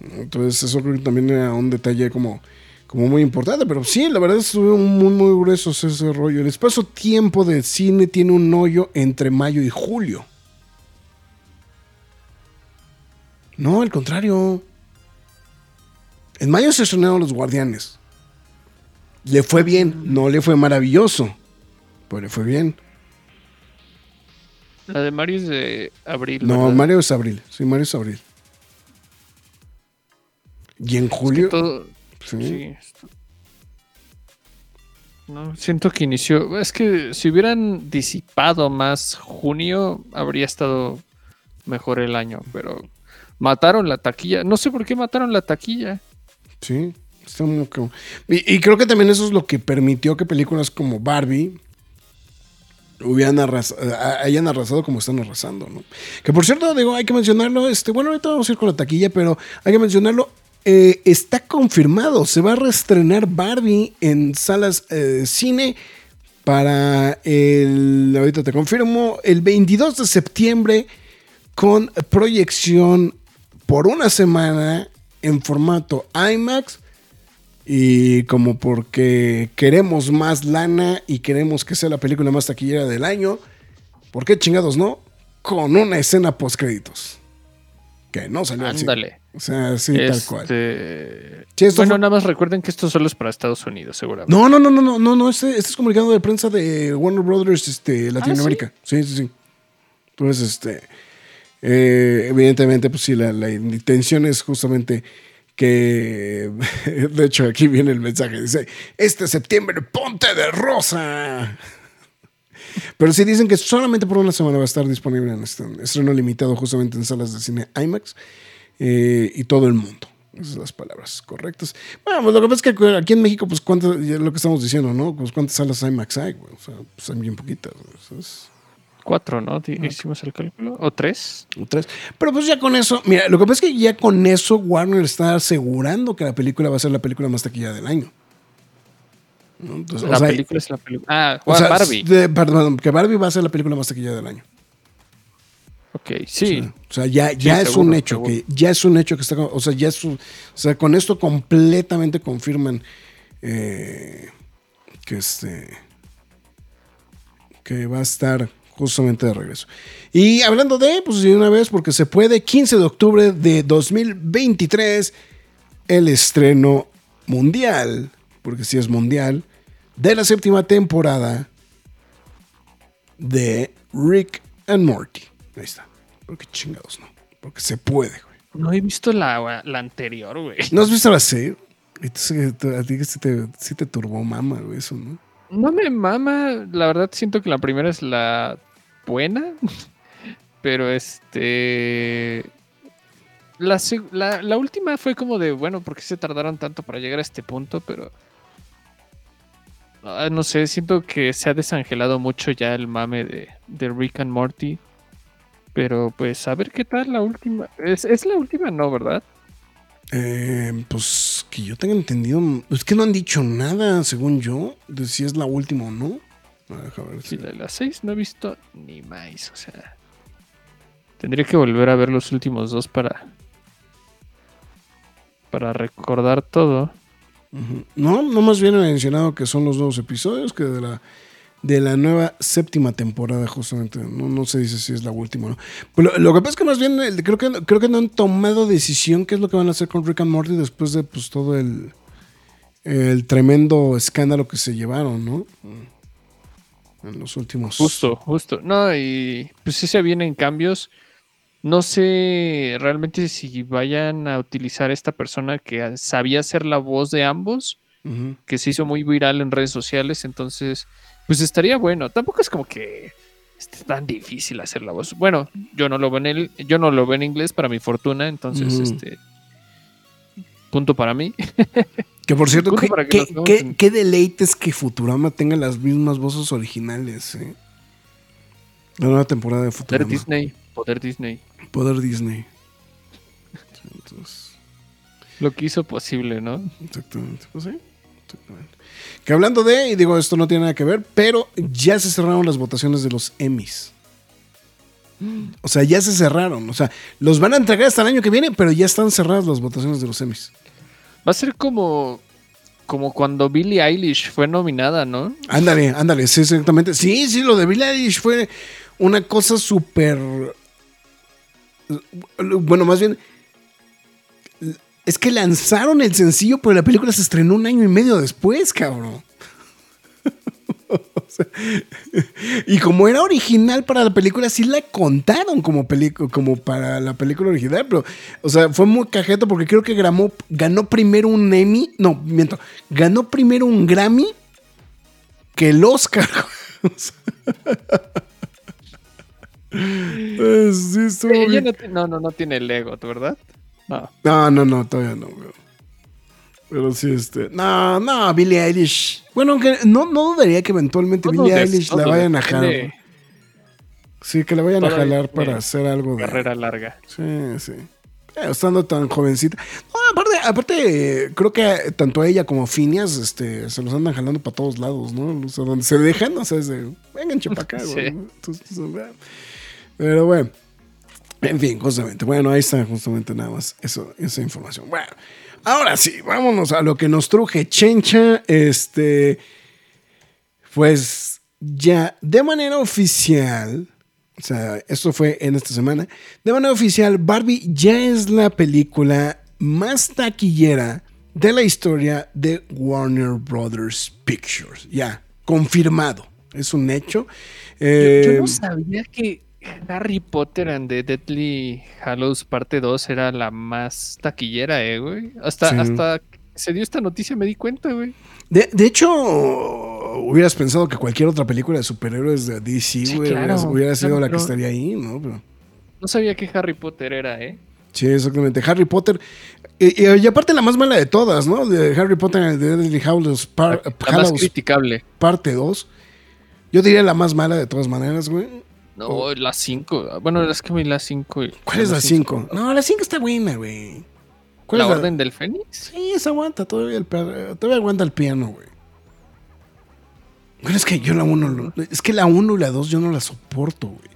Entonces, eso creo que también era un detalle como, como muy importante. Pero sí, la verdad estuvieron muy, muy gruesos ese rollo. El espacio-tiempo del cine tiene un hoyo entre mayo y julio. No, al contrario. En mayo se estrenaron Los Guardianes. Le fue bien, no le fue maravilloso, pero le fue bien. La de Mario es de abril. No, ¿verdad? Mario es abril. Sí, Mario es abril. Y en Es que julio. todo- sí. sí, No, siento que inició. Es que si hubieran disipado más junio, habría estado mejor el año, pero mataron la taquilla. No sé por qué mataron la taquilla. Sí, está muy y, y creo que también eso es lo que permitió que películas como Barbie hubieran arras- hayan arrasado como están arrasando, ¿no? Que por cierto, digo, hay que mencionarlo, este, bueno, ahorita vamos a ir con la taquilla, pero hay que mencionarlo. Eh, está confirmado, se va a reestrenar Barbie en salas eh, de cine para el, ahorita te confirmo, el 22 de septiembre con proyección por una semana en formato IMAX y como porque queremos más lana y queremos que sea la película más taquillera del año, ¿por qué chingados no? Con una escena post créditos. Que no salió. Ándale. O sea, sí, tal cual. Este... Sí, esto bueno, fue- nada más recuerden que esto solo es para Estados Unidos, seguramente. No, no, no, no, no, no, no, este, este es comunicado de prensa de Warner Brothers este, Latinoamérica. sí? sí, sí, Entonces, este, eh, evidentemente, pues sí, la, la intención es justamente que, de hecho, aquí viene el mensaje, dice, este septiembre ponte de rosa. Pero sí dicen que solamente por una semana va a estar disponible en este estreno limitado justamente en salas de cine IMAX eh, y todo el mundo. Esas son las palabras correctas. Bueno, pues lo que pasa es que aquí en México, pues cuántas, lo que estamos diciendo, ¿no? Pues cuántas salas IMAX hay, güey. O sea, pues hay bien poquitas. güey. Es- Cuatro, ¿no? Hicimos el cálculo. ¿O tres? o tres. Pero pues ya con eso, mira, lo que pasa es que ya con eso Warner está asegurando que la película va a ser la película más taquillada del año. ¿No? Entonces, o la sea, película es la película. Ah, o sea, Barbie. de- perdón, que Barbie va a ser la película más taquillada del año. Ok, sí. O sea, ya, ya es seguro, un hecho, seguro. que ya es un hecho que está, o sea, ya es o sea, con esto completamente confirman eh, que este, que va a estar justamente de regreso. Y hablando de, pues de una vez, porque se puede, 15 de octubre de 2023, el estreno mundial, porque sí es mundial, de la séptima temporada de Rick and Morty. Ahí está. Porque chingados no. Porque se puede, güey. No he visto la, la anterior, güey. ¿No has visto la serie? Entonces, a ti sí te, sí te turbó mama, güey, eso, ¿no? No me mama. La verdad siento que la primera es la buena. Pero este. La, la, la última fue como de, bueno, ¿por qué se tardaron tanto para llegar a este punto? Pero. Ah, no sé, siento que se ha desangelado mucho ya el mame de, de Rick and Morty. Pero pues a ver qué tal la última. Es, es la última, no, ¿verdad? Eh, pues que yo tenga entendido. Es que no han dicho nada, según yo, de si es la última o no. Ah, ver Sí, si- la de las 6 no he visto ni más, o sea. Tendría que volver a ver los últimos dos para. Para recordar todo. No, no más bien he mencionado que son los nuevos episodios que de la, de la nueva séptima temporada, justamente. No, no se dice si es la última o no. Pero lo, que pasa es que más bien el- creo que, creo que no han tomado decisión qué es lo que van a hacer con Rick and Morty después de pues todo el, el tremendo escándalo que se llevaron, ¿no? En los últimos. Justo, justo. No, y pues sí se vienen cambios. No sé realmente si vayan a utilizar esta persona que sabía ser la voz de ambos, que se hizo muy viral en redes sociales, entonces, pues estaría bueno. Tampoco es como que esté tan difícil hacer la voz. Bueno, yo no lo veo en el, yo no lo veo en inglés para mi fortuna, entonces, este punto para mí. Que por cierto, qué, que qué- qué deleites que Futurama tenga las mismas voces originales, ¿eh? La nueva temporada de Poder Futurama. Disney, poder Disney. Poder Disney. Entonces, Lo que hizo posible, ¿no? exactamente. Pues sí, exactamente. Que hablando de, y digo, esto no tiene nada que ver, pero ya se cerraron las votaciones de los Emmys. O sea, ya se cerraron. O sea, los van a entregar hasta el año que viene, pero ya están cerradas las votaciones de los Emmys. Va a ser como, como cuando Billie Eilish fue nominada, ¿no? Ándale, ándale, sí, exactamente. Sí, sí, lo de Billie Eilish fue una cosa súper. Bueno, más bien. Es que lanzaron el sencillo, pero la película se estrenó un año y medio después, cabrón. Y como era original para la película, sí la contaron como, como para la película original, pero, o sea, fue muy cajeto porque creo que ganó, ganó primero un Emmy, no, miento, ganó primero un Grammy que el Oscar. Eh, sí, estuvo bien. no, no, no, no tiene el ego, ¿verdad? No. No, no, no, todavía no, güey. Pero sí, este. No, no, Billie Eilish. Bueno, aunque no, no dudaría que eventualmente Billie des- Eilish la vayan a jalar. Sí, que la vayan a jalar para hacer algo de. Carrera larga. Sí, sí. Eh, estando tan jovencita. No, aparte, aparte, eh, creo que tanto ella como Phineas este, se los andan jalando para todos lados, ¿no? O sea, donde se dejan, o sea, es de, vengan para acá, güey. Sí. ¿no? Entonces, pero bueno. En fin, justamente. Bueno, ahí está justamente nada más eso, esa información. Bueno, ahora sí, vámonos a lo que nos truje Chencha. Este, pues ya de manera oficial, o sea, esto fue en esta semana, de manera oficial, Barbie ya es la película más taquillera de la historia de Warner Brothers Pictures. Ya, confirmado. Es un hecho. Yo, Eh, yo no sabía que Harry Potter and the Deadly Hallows parte 2 era la más taquillera, eh, güey. Hasta, Sí. hasta que se dio esta noticia me di cuenta, güey. De, de hecho, hubieras pensado que cualquier otra película de superhéroes de DC, Sí, güey, claro, hubiera, hubiera sido claro, la que estaría ahí, ¿no? Pero, No sabía que Harry Potter era, eh. sí, exactamente. Harry Potter. Y, y- y aparte la más mala de todas, ¿no? De Harry Potter and the Deadly Hallows, Par- La más Hallows criticable. parte 2. Yo diría la más mala de todas maneras, güey. No, la 5. Bueno, es que vi la 5. ¿Cuál es la 5? No, la 5 está buena, güey. ¿Cuál ¿La es Orden del Fénix? Sí, esa aguanta, todavía, el, per- todavía aguanta el piano, güey. Bueno, es que yo la 1, es que la 1 y la 2 yo no la soporto, güey.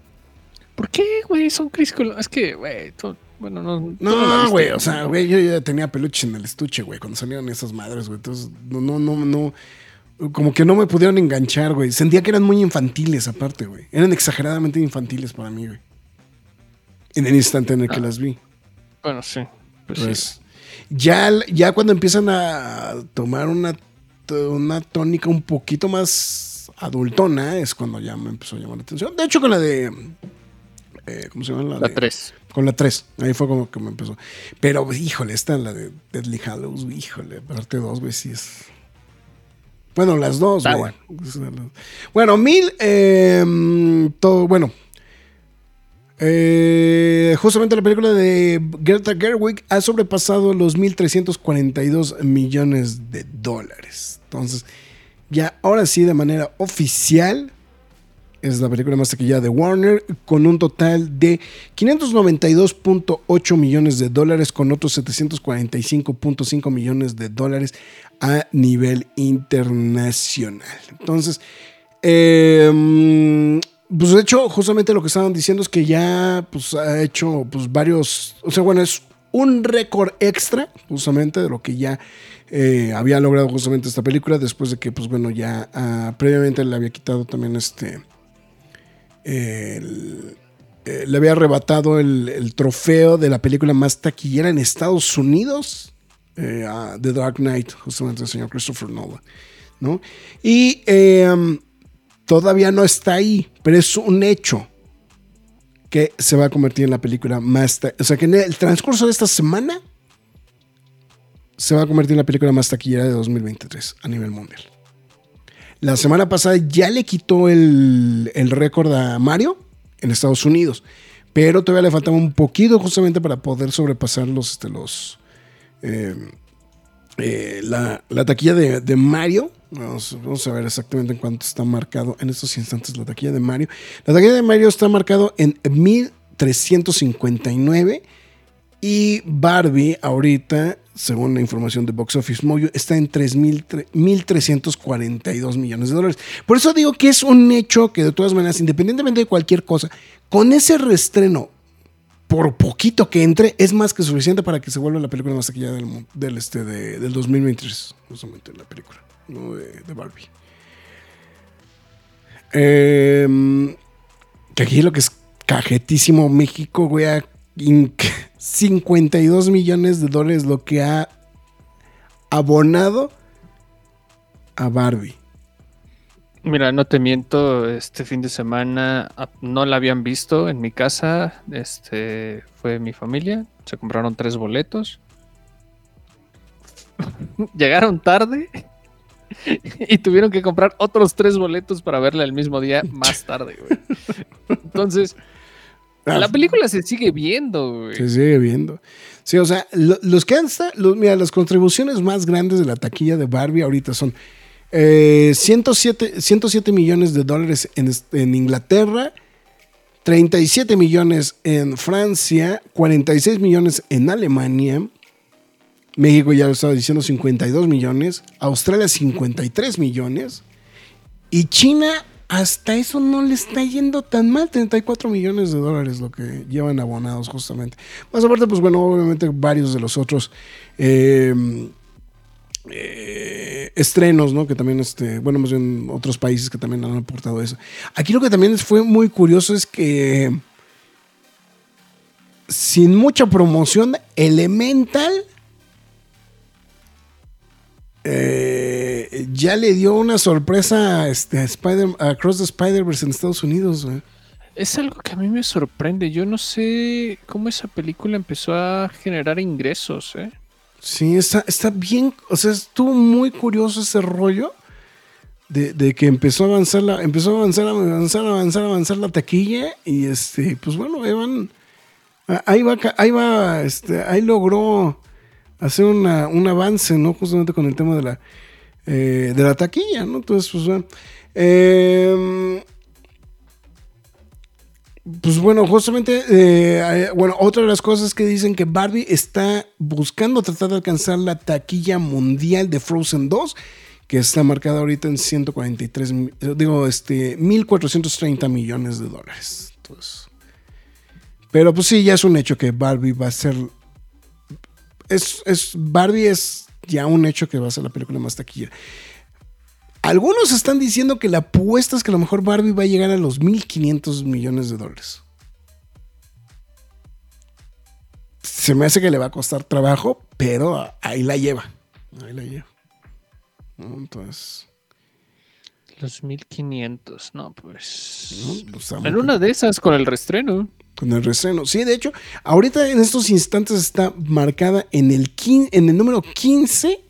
¿Por qué, güey? Son Chris Columbus. Es que, güey, tú- bueno, no. No, güey, o sea, güey, yo ya tenía peluches en el estuche, güey, cuando salieron esas madres, güey. Entonces, no, no, no, no. Como que no me pudieron enganchar, güey. Sentía que eran muy infantiles, aparte, güey. Eran exageradamente infantiles para mí, güey. En el instante en el que las vi. Bueno, sí. Pues, sí. Pues, ya, ya cuando empiezan a tomar una, una tónica un poquito más adultona, es cuando ya me empezó a llamar la atención. De hecho, con la de. eh, ¿Cómo se llama? La de- 3. Con la 3. Ahí fue como que me empezó. Pero, híjole, esta, la de Deadly Hallows, híjole, parte 2, güey, sí es. Bueno, las dos, güey. Bueno, mil. eh, todo, bueno. Eh, justamente la película de Greta Gerwig ha sobrepasado los 1.342 millones de dólares. Entonces, ya ahora sí, de manera oficial, es la película más taquillada de Warner, con un total de 592.8 millones de dólares, con otros 745.5 millones de dólares a nivel internacional. Entonces, eh, pues de hecho, justamente lo que estaban diciendo es que ya pues, ha hecho pues, varios, o sea, bueno, es un récord extra justamente de lo que ya eh, había logrado justamente esta película después de que, pues bueno, ya ah, previamente le había quitado también este, eh, le había arrebatado el, trofeo de la película más taquillera en Estados Unidos, eh, a The Dark Knight, justamente el señor Christopher Nolan, ¿no? Y eh, todavía no está ahí, pero es un hecho que se va a convertir en la película más... O sea, que en el transcurso de esta semana se va a convertir en la película más taquillera de 2023 a nivel mundial. La semana pasada ya le quitó el, el récord a Mario en Estados Unidos, pero todavía le faltaba un poquito justamente para poder sobrepasar los... este, los eh, eh, la, la taquilla de, de Mario. Vamos, vamos a ver exactamente en cuánto está marcado en estos instantes la taquilla de Mario. La taquilla de Mario está marcado en 1359 y Barbie ahorita, según la información de Box Office Mojo, está en 3,000 tre- 1.342 millones de dólares. Por eso digo que es un hecho que de todas maneras, independientemente de cualquier cosa, con ese reestreno por poquito que entre, es más que suficiente para que se vuelva la película más taquillada del, del, este, de- del 2023. Justamente la película de, Barbie. Em, que aquí lo que es cajetísimo México, güey, 52 millones de dólares lo que ha abonado a Barbie. Mira, no te miento, este fin de semana ah, no la habían visto en mi casa, este fue mi familia, se compraron tres boletos, llegaron tarde y tuvieron que comprar otros tres boletos para verla el mismo día más tarde, güey. Entonces, la película se sigue viendo, güey. Se sigue viendo. Sí, o sea, lo- los que han los- mira, las contribuciones más grandes de la taquilla de Barbie ahorita son eh, 107, 107 millones de dólares en, en Inglaterra, 37 millones en Francia, 46 millones en Alemania, México ya lo estaba diciendo 52 millones, Australia 53 millones y China hasta eso no le está yendo tan mal, 34 millones de dólares lo que llevan abonados justamente. Más aparte, pues bueno, obviamente varios de los otros eh, eh, estrenos, ¿no? Que también, este, bueno, más bien otros países que también han aportado eso. Aquí lo que también fue muy curioso es que sin mucha promoción, Elemental eh, ya le dio una sorpresa este, a, Spider, a Cross the Spider-Verse en Estados Unidos. güey. Es algo que a mí me sorprende. Yo no sé cómo esa película empezó a generar ingresos, ¿eh? Sí, está, está bien, o sea, estuvo muy curioso ese rollo de, de que empezó a avanzar la, empezó a avanzar, a avanzar, avanzar, avanzar la taquilla y este, pues bueno, ahí van, ahí va, ahí va, este, ahí logró hacer una- un avance, ¿no? Justamente con el tema de la, eh, de la taquilla, ¿no? Entonces, pues bueno, em, pues bueno, justamente, eh, eh, bueno, otra de las cosas que dicen que Barbie está buscando tratar de alcanzar la taquilla mundial de Frozen 2, que está marcada ahorita en 143, mi- eh, digo, este, 1.430 millones de dólares. Entonces, pero pues sí, ya es un hecho que Barbie va a ser, es, es, Barbie es ya un hecho que va a ser la película más taquilla. Algunos están diciendo que la apuesta es que a lo mejor Barbie va a llegar a los 1.500 millones de dólares. Se me hace que le va a costar trabajo, pero ahí la lleva. Ahí la lleva. Entonces, Los 1500, no, pues. ¿no? Pues, En una de esas con el restreno. con el restreno. Sí, de hecho, ahorita en estos instantes está marcada en el, quin- en el número 15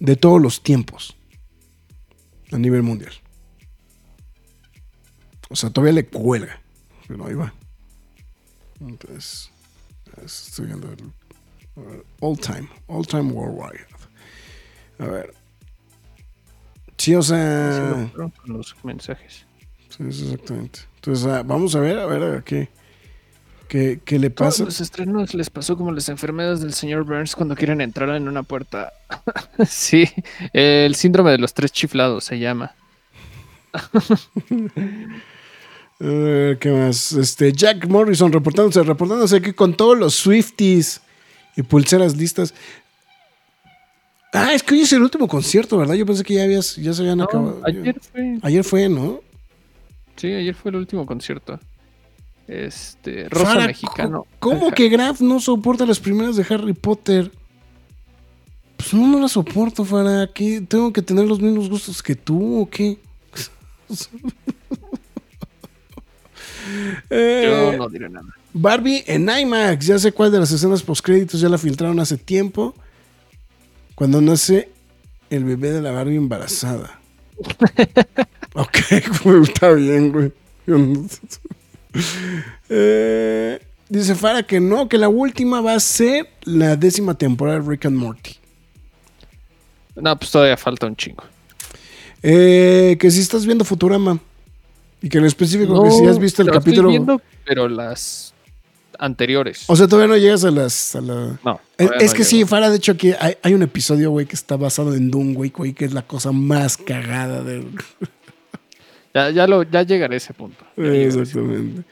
de todos los tiempos a nivel mundial. O sea, todavía le cuelga, pero ahí va. Entonces, estoy viendo el ver, all time, all time worldwide. A ver. Sí, o sea, Con los mensajes. Sí, exactamente. Entonces, ah, vamos a ver, a ver a qué, qué, qué le pasa. Todos los estrenos les pasó como las enfermedades del señor Burns cuando quieren entrar en una puerta. sí, el síndrome de los tres chiflados se llama. Eh, ¿Qué más? Este, Jack Morrison reportándose, reportándose aquí con todos los Swifties y pulseras listas. Ah, es que hoy es el último concierto, ¿verdad? Yo pensé que ya, habías, ya se habían No, acabado. ayer fue. Ayer fue, ¿no? Sí, ayer fue el último concierto. Este, Rosa Farah, Mexicano. ¿Cómo que Graf no soporta las primeras de Harry Potter? Pues no, no las soporto, Farah. ¿Qué? ¿Tengo que tener los mismos gustos que tú o qué? Eh, Yo no diré nada. Barbie en IMAX. Ya sé cuál de las escenas postcréditos ya la filtraron hace tiempo. Cuando nace el bebé de la Barbie embarazada. ok, güey, está bien, güey. Eh, dice Farah que no, que la última va a ser la décima temporada de Rick and Morty. No, pues todavía falta un chingo. Eh, que si estás viendo Futurama. Y que en específico que si has visto el capítulo. viendo, pero las anteriores. O sea, todavía no llegas a las. a la- no. Es, que sí. Farah, de hecho, aquí hay, hay un episodio, güey, que está basado en Doom, güey, güey, que es la cosa más cagada del. Ya, ya, lo, ya llegaré a ese punto. Exactamente.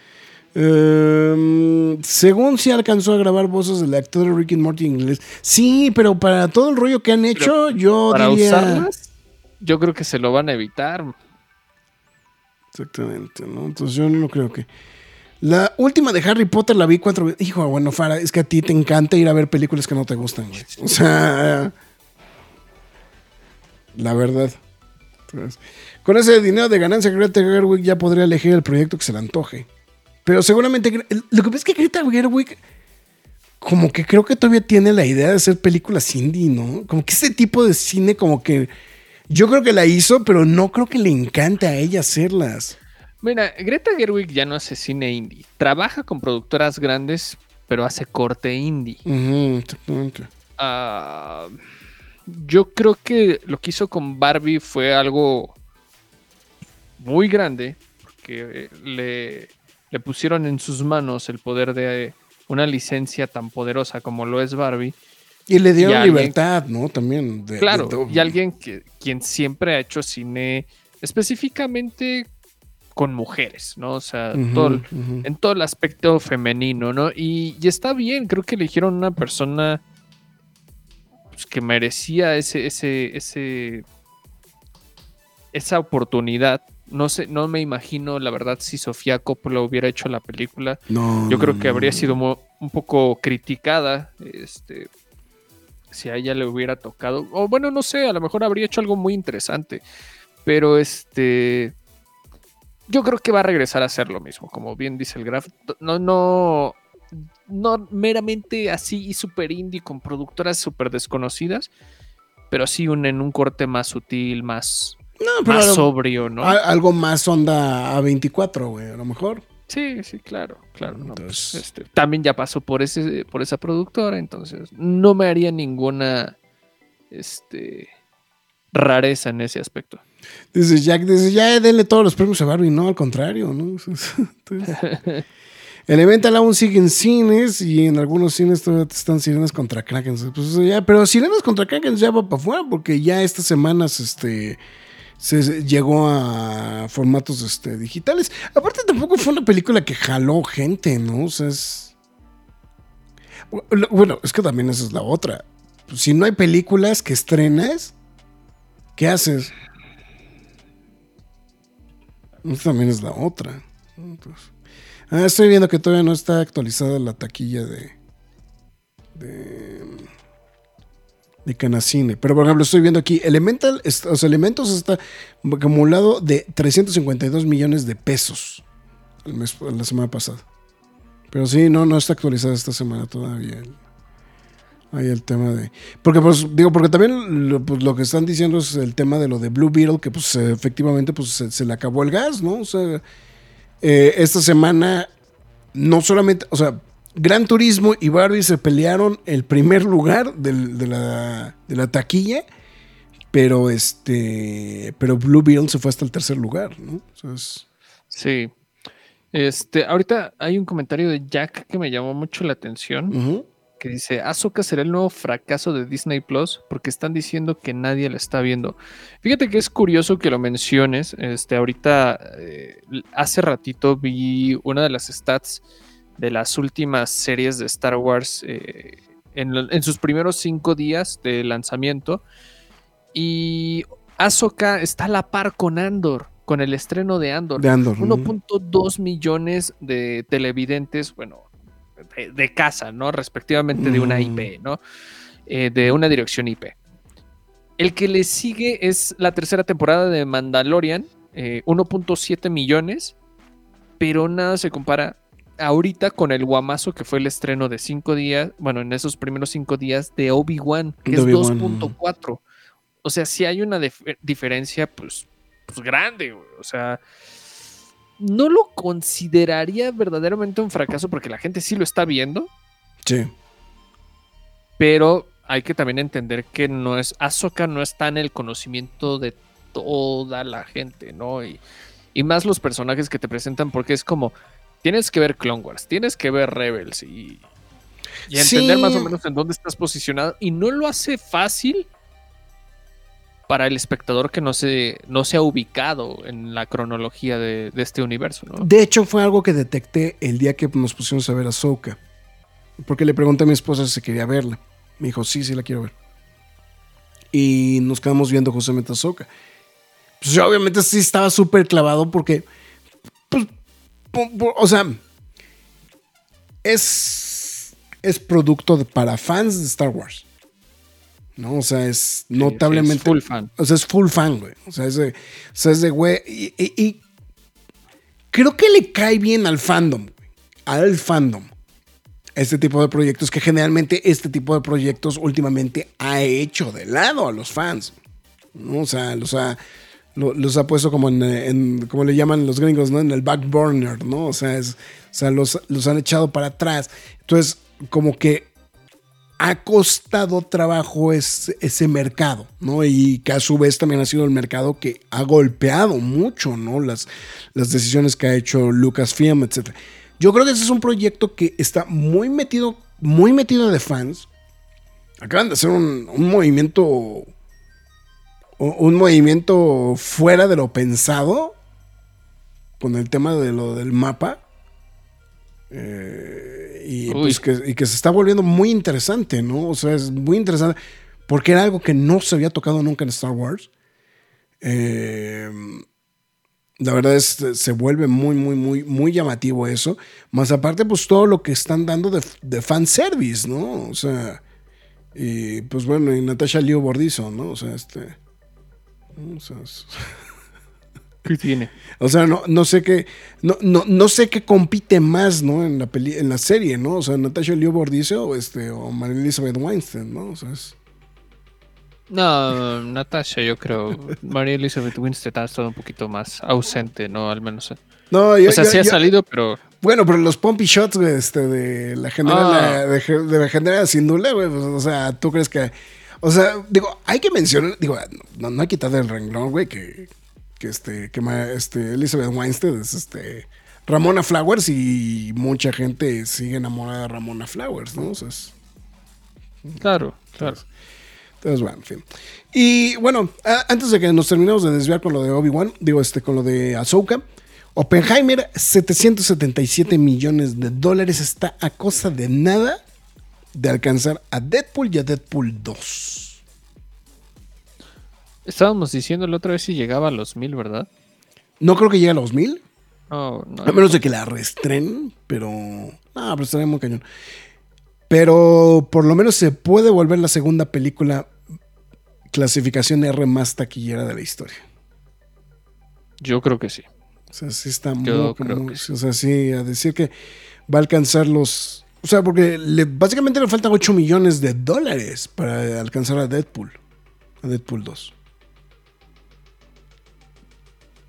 Em, según sí alcanzó a grabar voces del actor de Rick and Morty en inglés. Sí, pero para todo el rollo que han hecho, yo Para diría. usarlas, yo creo que se lo van a evitar. Exactamente, ¿no? Entonces yo no creo que. La última de Harry Potter la vi cuatro veces. Hijo, bueno, Farah, es que a ti te encanta ir a ver películas que no te gustan, güey. O sea. La verdad. Entonces, con ese dinero de ganancia, Greta Gerwig ya podría elegir el proyecto que se le antoje. Pero seguramente. Lo que pasa es que Greta Gerwig. Como que creo que todavía tiene la idea de hacer películas indie, ¿no? Como que ese tipo de cine, como que. Yo creo que la hizo, pero no creo que le encanta a ella hacerlas. Mira, Greta Gerwig ya no hace cine indie. Trabaja con productoras grandes, pero hace corte indie. Exactamente. Ah, yo creo que lo que hizo con Barbie fue algo muy grande, porque eh, le, le pusieron en sus manos el poder de una licencia tan poderosa como lo es Barbie. Y le dieron Y alguien- libertad, ¿no? También. de- Claro, de- y alguien que quien siempre ha hecho cine específicamente con mujeres, ¿no? O sea, todo en todo el aspecto femenino, ¿no? Y, y está bien, creo que eligieron una persona pues, que merecía ese, ese, ese, esa oportunidad. No sé, no me imagino, la verdad, si Sofía Coppola hubiera hecho la película. No, Yo creo que habría sido un poco criticada, este, si a ella le hubiera tocado. O bueno, no sé, a lo mejor habría hecho algo muy interesante. Pero este, yo creo que va a regresar a hacer lo mismo, como bien dice el Graf. No, no, no meramente así y super indie con productoras súper desconocidas, pero sí un, en un corte más sutil, más, No, pero más algo, sobrio, ¿no? a- algo más onda A24, güey, a lo mejor. Sí, sí, claro, claro. no, pues, Entonces- este, también ya pasó por ese, por esa productora, entonces no me haría ninguna este rareza en ese aspecto. Dice Jack, dice, ya denle todos los premios a Barbie. No, al contrario, ¿no? Entonces, el evento aún sigue en cines y en algunos cines todavía están Sirenas contra Kraken. Pues, pero Sirenas contra Kraken ya va para afuera porque ya estas semanas este, se llegó a formatos este, digitales. Aparte tampoco fue una película que jaló gente, ¿no? O sea, es... Bueno, es que también esa es la otra. Si no hay películas que estrenas, ¿qué haces? También es la otra. Ah, estoy viendo que todavía no está actualizada la taquilla de. de. de Canacine. Pero por ejemplo, estoy viendo aquí. Elemental, o sea, Elementos está acumulado de 352 millones de pesos el mes- la semana pasada. Pero sí, no, no está actualizada esta semana todavía. Ahí el tema de. Porque, pues, digo, porque también lo, pues, lo que están diciendo es el tema de lo de Blue Beetle, que, pues, efectivamente, pues, se, se le acabó el gas, ¿no? O sea, eh, esta semana, no solamente, o sea, Gran Turismo y Barbie se pelearon el primer lugar del- de, la, de la taquilla, pero este, pero Blue Beetle se fue hasta el tercer lugar, ¿no? O sea, es- Sí. Este, ahorita hay un comentario de Jack que me llamó mucho la atención. Ujú. Que dice, Ahsoka será el nuevo fracaso de Disney Plus porque están diciendo que nadie la está viendo. Fíjate que es curioso que lo menciones. Este, ahorita, eh, hace ratito vi una de las stats de las últimas series de Star Wars eh, en, sus primeros cinco días de lanzamiento. Y Ahsoka está a la par con Andor, con el estreno de Andor. De Andor. ujú. 1.2 millones de televidentes, bueno, de, de casa, ¿no? Respectivamente de una Mm. IP, ¿no? Eh, de una dirección IP. El que le sigue es la tercera temporada de Mandalorian, eh, 1.7 millones, pero nada se compara ahorita con el guamazo que fue el estreno de cinco días, bueno, en esos primeros cinco días de Obi-Wan, que De es Obi-Wan. 2.4. O sea, si hay una dif- diferencia, pues, pues grande, güey. O sea, no lo consideraría verdaderamente un fracaso porque la gente sí lo está viendo, Sí. pero hay que también entender que no es Ahsoka no está en el conocimiento de toda la gente, ¿no? Y, y más los personajes que te presentan porque es como tienes que ver Clone Wars, tienes que ver Rebels y, y entender Sí. más o menos en dónde estás posicionado y no lo hace fácil para el espectador que no se, no se ha ubicado en la cronología de, este universo. De hecho, fue algo que detecté el día que nos pusimos a ver a Ahsoka. Porque le pregunté a mi esposa si quería verla. Me dijo, sí, sí la quiero ver. Y nos quedamos viendo justamente a Ahsoka. Pues yo obviamente sí estaba súper clavado porque, pues, o sea, es, es producto para fans de Star Wars. ¿No? O sea, es notablemente... es full fan. O sea, es full fan, güey. O sea, es de, o sea, es de güey. Y, y- y creo que le cae bien al fandom, güey. Al fandom. Este tipo de proyectos, que generalmente este tipo de proyectos últimamente ha hecho de lado a los fans. ¿no? O sea, los ha, lo- los ha puesto como en, en- como le llaman los gringos, ¿no? En el back burner, ¿no? O sea, es, o sea los, los han echado para atrás. Entonces, como que ha costado trabajo ese, mercado, ¿no? Y que a su vez también ha sido el mercado que ha golpeado mucho, ¿no? Las, las decisiones que ha hecho Lucasfilm, etc. Yo creo que ese es un proyecto que está muy metido, muy metido de fans. Acaban de hacer un, un movimiento, un movimiento fuera de lo pensado con el tema de lo del mapa. Eh, y, pues que, y que se está volviendo muy interesante, ¿no? O sea, es muy interesante porque era algo que no se había tocado nunca en Star Wars. Eh, la verdad es se vuelve muy, muy, muy, muy llamativo eso. Más aparte, pues todo lo que están dando de, de fanservice, ¿no? O sea, y pues bueno, y Natasha Liu Bordizo, ¿no? O sea, este. o sea, es- ¿Qué tiene? o sea, no, no sé qué, no, no, no sé qué compite más, ¿no? En la peli, en la serie, ¿no? O sea, Natasha Liu Bordizo o este, o María Elizabeth Weinstein, ¿no? O sea, es- No, Natasha, yo creo. María Elizabeth Winstead ha estado un poquito más ausente, ¿no? Al menos. No, yo, O sea, yo- sí ha yo- salido, pero. Bueno, pero los pompy shots, güey, este, de la general, Ah. de, de la general Sindule, güey, pues, o sea, ¿tú crees que...? O sea, digo, hay que mencionar, digo, no, no hay que quitarle el renglón, güey, que, que, este, que este, Elizabeth Weinstein es, este, Ramona Flowers y mucha gente sigue enamorada de Ramona Flowers, ¿no? O sea, es- Claro, claro. entonces, bueno, en fin. Y bueno, antes de que nos terminemos de desviar con lo de Obi-Wan, digo, este, con lo de Ahsoka, Oppenheimer, 777 millones de dólares, está a cosa de nada de alcanzar a Deadpool y a Deadpool 2. Estábamos diciendo la otra vez si llegaba a los mil, ¿verdad? No creo que llegue a los mil, No, no. a menos de que la restrenen, pero... No, pero estaría muy cañón. Pero por lo menos se puede volver la segunda película clasificación R más taquillera de la historia. Yo creo que sí. O sea, sí está muy, Yo creo muy- que sí. o sea, sí, a decir que va a alcanzar los, o sea, porque le- básicamente le faltan 8 millones de dólares para alcanzar a Deadpool, a Deadpool 2.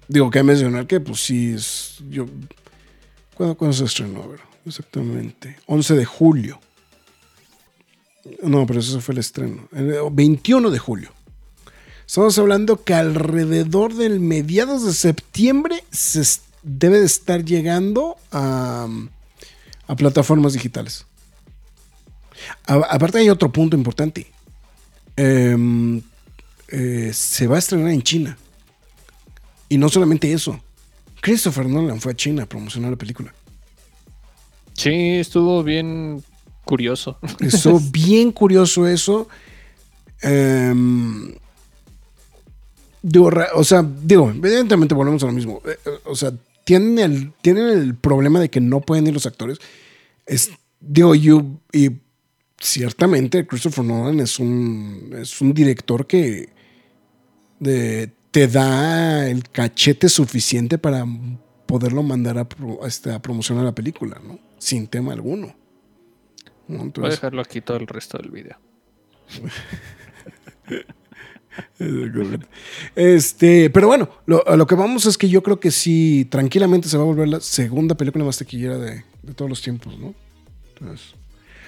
Digo, que mencionar que, pues sí, es, yo, ¿cuándo, cuándo se estrenó? A ver, exactamente, 11 de julio. No, pero eso fue el estreno, el 21 de julio. Estamos hablando que alrededor del mediados de septiembre se, debe de estar llegando a, a plataformas digitales. Aparte hay otro punto importante. Em, eh, se va a estrenar en China. Y no solamente eso. Christopher Nolan fue a China a promocionar la película. Sí, estuvo bien curioso. Estuvo bien curioso eso. Em, digo, o sea, digo, evidentemente volvemos a lo mismo. Eh, eh, o sea, tienen el, tienen el problema de que no pueden ir los actores. Es, digo, yo, y ciertamente Christopher Nolan es un, es un director que de- te da el cachete suficiente para poderlo mandar a, pro- este, a promocionar la película, ¿no? Sin tema alguno. ¿no? Voy a dejarlo aquí todo el resto del video. Este, pero bueno, lo, lo que vamos es que yo creo que sí, tranquilamente se va a volver la segunda película más taquillera de, de todos los tiempos, ¿no? Entonces,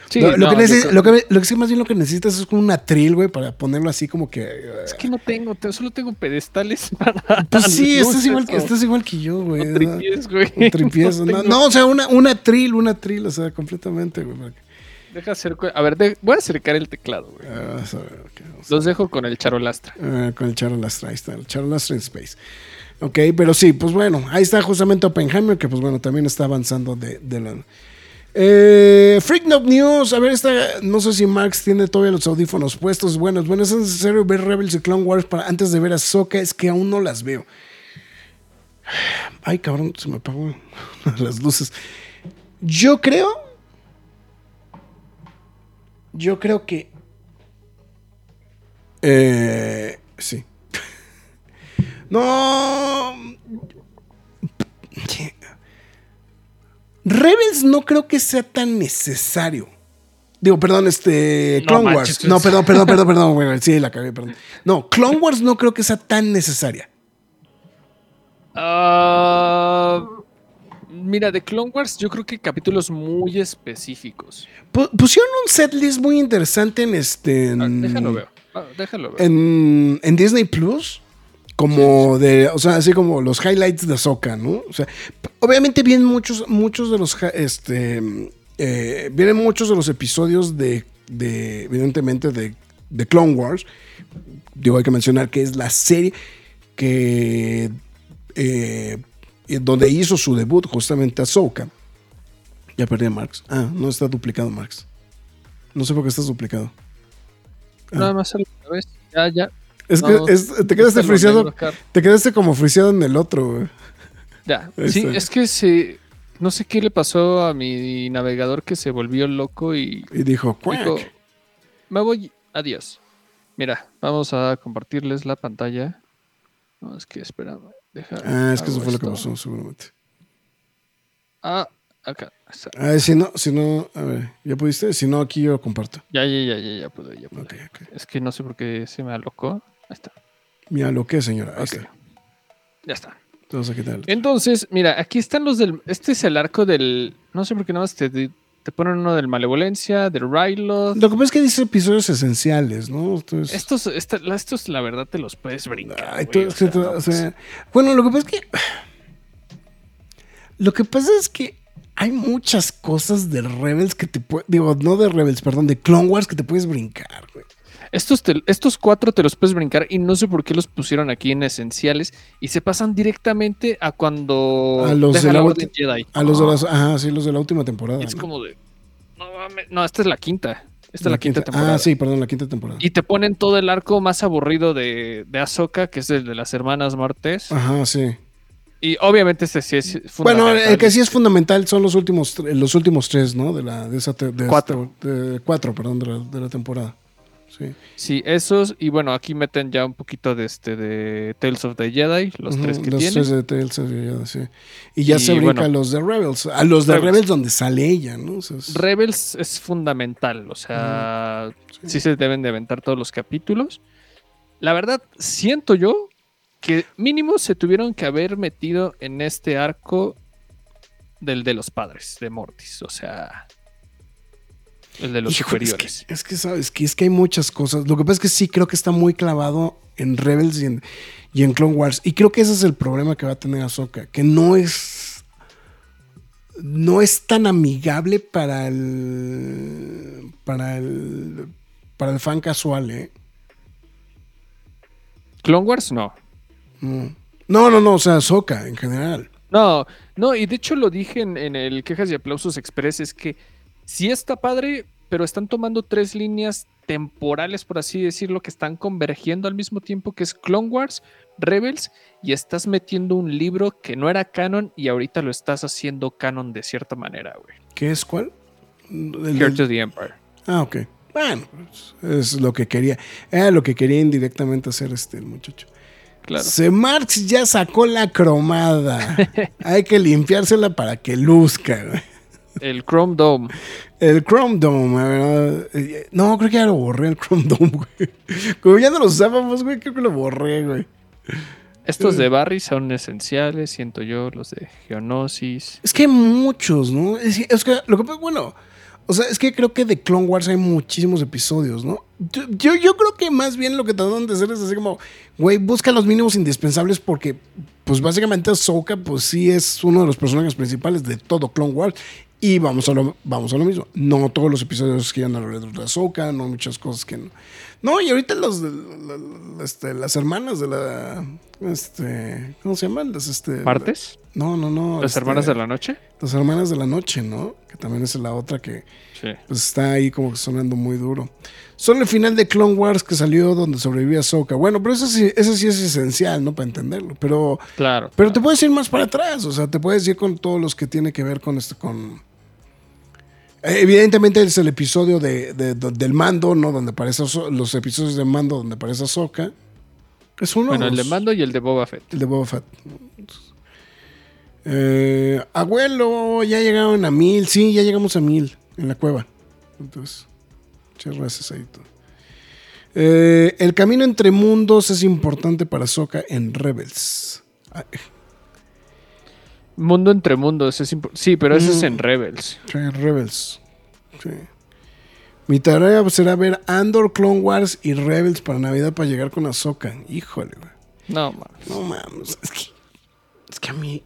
Sí, lo, lo no, que yo neces- creo- lo que lo que sí más bien lo que necesitas es como un atril, güey, para ponerlo así como que. eh, Es que no tengo, te- solo tengo pedestales para. pues sí, estás igual, que, estás igual que yo, güey. o ¿no? tripiés, güey. Un tripiés, no, no, o sea, una, un atril, un atril, o sea, completamente, güey. que- Deja acerco- A ver, de- voy a acercar el teclado, güey. ah, vamos a ver, ok, vamos a Los dejo con el charolastra. Ah, con el Charles Lastra, ahí está, el Charles Lastra en Space. Ok, pero sí, pues bueno, ahí está justamente Oppenheimer, que pues bueno, también está avanzando de, de la... Eh, Freak Note News, a ver, esta, no sé si Marx tiene todavía los audífonos puestos. Bueno, bueno, es necesario ver Rebels y Clone Wars para, antes de ver a Soka, es que aún no las veo. Ay, cabrón, se me apagó las luces. Yo creo... Yo creo que... Eh, sí. No. Rebels no creo que sea tan necesario. Digo, perdón, este. No Clone manches, Wars. No, perdón, perdón, perdón, perdón. güey, sí, la cagué, perdón. No, Clone Wars no creo que sea tan necesaria. Ah, mira, de Clone Wars, yo creo que capítulos muy específicos. Pu- pusieron un setlist muy interesante en este. Ah, en- déjalo ver. Ah, déjalo ver. en, en Disney Plus. Como de, o sea, así como los highlights de Ahsoka, ¿no? O sea, obviamente vienen muchos, muchos de los, este, eh, vienen muchos de los episodios de, de evidentemente, de, de Clone Wars. Digo, hay que mencionar que es la serie que, eh, en donde hizo su debut justamente Ahsoka. Ya perdí a Marx. Ah, no está duplicado Marx. No sé por qué estás duplicado. Nada más una vez. Ya, ya. Es No, que es- te quedaste friseado. Te quedaste como friseado en el otro, güey. Ya. Ahí Sí, está. es que se. No sé qué le pasó a mi navegador que se volvió loco y Y dijo, dijo: Me voy. Adiós. Mira, vamos a compartirles la pantalla. No, es que espera. Deja, Ah, es que eso fue lo que pasó, seguramente. Ah, acá. Ah, si no, si no, a ver, ¿ya pudiste? Si no, aquí yo comparto. Ya, ya, ya, ya, ya pude, ya pude. Es que no sé por qué se me alocó. Ahí está. Mira lo que, señora. Ahí Ok. está. Ya está. Entonces, mira, aquí están los del. Este es el arco del. No sé por qué nada más te, te ponen uno del Malevolencia, del Ryloth. Lo que pasa es que dice episodios esenciales, ¿no? Entonces, Estos, esta- la- estos, la verdad, te los puedes brincar. Ay, güey, tú- o sí, sea, tú- no, o sea, bueno, lo que pasa es que. Lo que pasa es que hay muchas cosas de Rebels que te puedes. Digo, no de Rebels, perdón, de Clone Wars que te puedes brincar, güey. Estos, te- estos cuatro te los puedes brincar y no sé por qué los pusieron aquí en esenciales y se pasan directamente a cuando A los de la la Orden ulti- Jedi. A los de las. Ajá, sí, los de la última temporada. Es ¿no? como de. No, esta es la quinta. Esta es la quinta, temporada. Ah, sí, perdón, la quinta temporada. Y te ponen todo el arco más aburrido de, de Ahsoka, que es el de las hermanas Martes. Ajá, sí. Y obviamente este sí es Bueno, fundamental. el que sí es fundamental son los últimos, los últimos tres, ¿no? De la, de esa, de Cuatro. esta- de- cuatro, perdón, de la, de la temporada. Sí. Sí, esos. Y bueno, aquí meten ya un poquito de este de Tales of the Jedi, los tres que los tienen. tres de Tales of the Jedi, sí. Y ya Y se brinca bueno. a los de Rebels, a los de Rebels. Rebels, donde sale ella, ¿no? O sea, es- Rebels es fundamental, o sea, sí. se deben de aventar todos los capítulos. La verdad, siento yo que mínimo se tuvieron que haber metido en este arco del de los padres de Mortis, o sea, el de los Híjole, es que, es que, sabes que es que hay muchas cosas. Lo que pasa es que sí creo que está muy clavado en Rebels y en, y en Clone Wars. Y creo que ese es el problema que va a tener Ahsoka, que no es no es tan amigable para el para el para el fan casual, ¿eh? Clone Wars no. No, no, no, no o sea, Ahsoka en general. No, no, y de hecho lo dije en, en el Quejas y Aplausos Express, es que sí está padre, pero están tomando tres líneas temporales, por así decirlo, que están convergiendo al mismo tiempo, que es Clone Wars, Rebels, y estás metiendo un libro que no era canon y ahorita lo estás haciendo canon de cierta manera, güey. ¿Qué es cuál? El to the Empire. Ah, ok. Bueno, es lo que quería. Era lo que quería indirectamente hacer este el muchacho. Claro. Se Marx ya sacó la cromada. Hay que limpiársela para que luzca, güey. El Chrome Dome. El Chrome Dome, verdad. eh, No, creo que ya lo borré el Chrome Dome, güey. Como ya no lo usábamos, güey, creo que lo borré, güey. Estos de Barry son esenciales, siento yo, los de Geonosis. Es que hay muchos, ¿no? Es, es que lo que pasa, bueno, o sea, es que creo que de Clone Wars hay muchísimos episodios, ¿no? Yo, yo, yo creo que más bien lo que trataron de hacer es así como, güey, busca los mínimos indispensables porque, pues básicamente Ahsoka, pues sí es uno de los personajes principales de todo Clone Wars. Y vamos a lo, vamos a lo mismo. No todos los episodios giran alrededor de Ahsoka, no muchas cosas que no. No, y ahorita los, de- la- la- este, las hermanas de la, este, ¿cómo se llaman? Las, este, ¿Martes? No, no, no. ¿Las este, hermanas de la noche? las hermanas de la noche, ¿no? Que también es la otra que Sí. pues, está ahí como que sonando muy duro. Solo el final de Clone Wars que salió donde sobrevivía Ahsoka. Bueno, pero eso sí, eso sí es esencial, ¿no? Para entenderlo. Pero, Claro. pero te puedes ir más para atrás. O sea, te puedes ir con todos los que tiene que ver con esto, con... Evidentemente es el episodio de, de- de- del mando, ¿no? Donde aparece los episodios de mando donde aparece Ahsoka. Es uno Bueno, el de Mando y el de Boba Fett. el de Boba Fett. Eh, abuelo, ya llegaron a mil. Sí, ya llegamos a mil en la cueva. Entonces, muchas gracias ahí. todo. Eh, el camino entre mundos es importante para Soka en Rebels. Mundo entre mundos. Es sí, pero ese es Mm. en Rebels. sí, Rebels. Sí. Mi tarea será ver Andor, Clone Wars y Rebels para Navidad para llegar con Ahsoka. Híjole, güey. No, mames. No mames, es que, es que a mí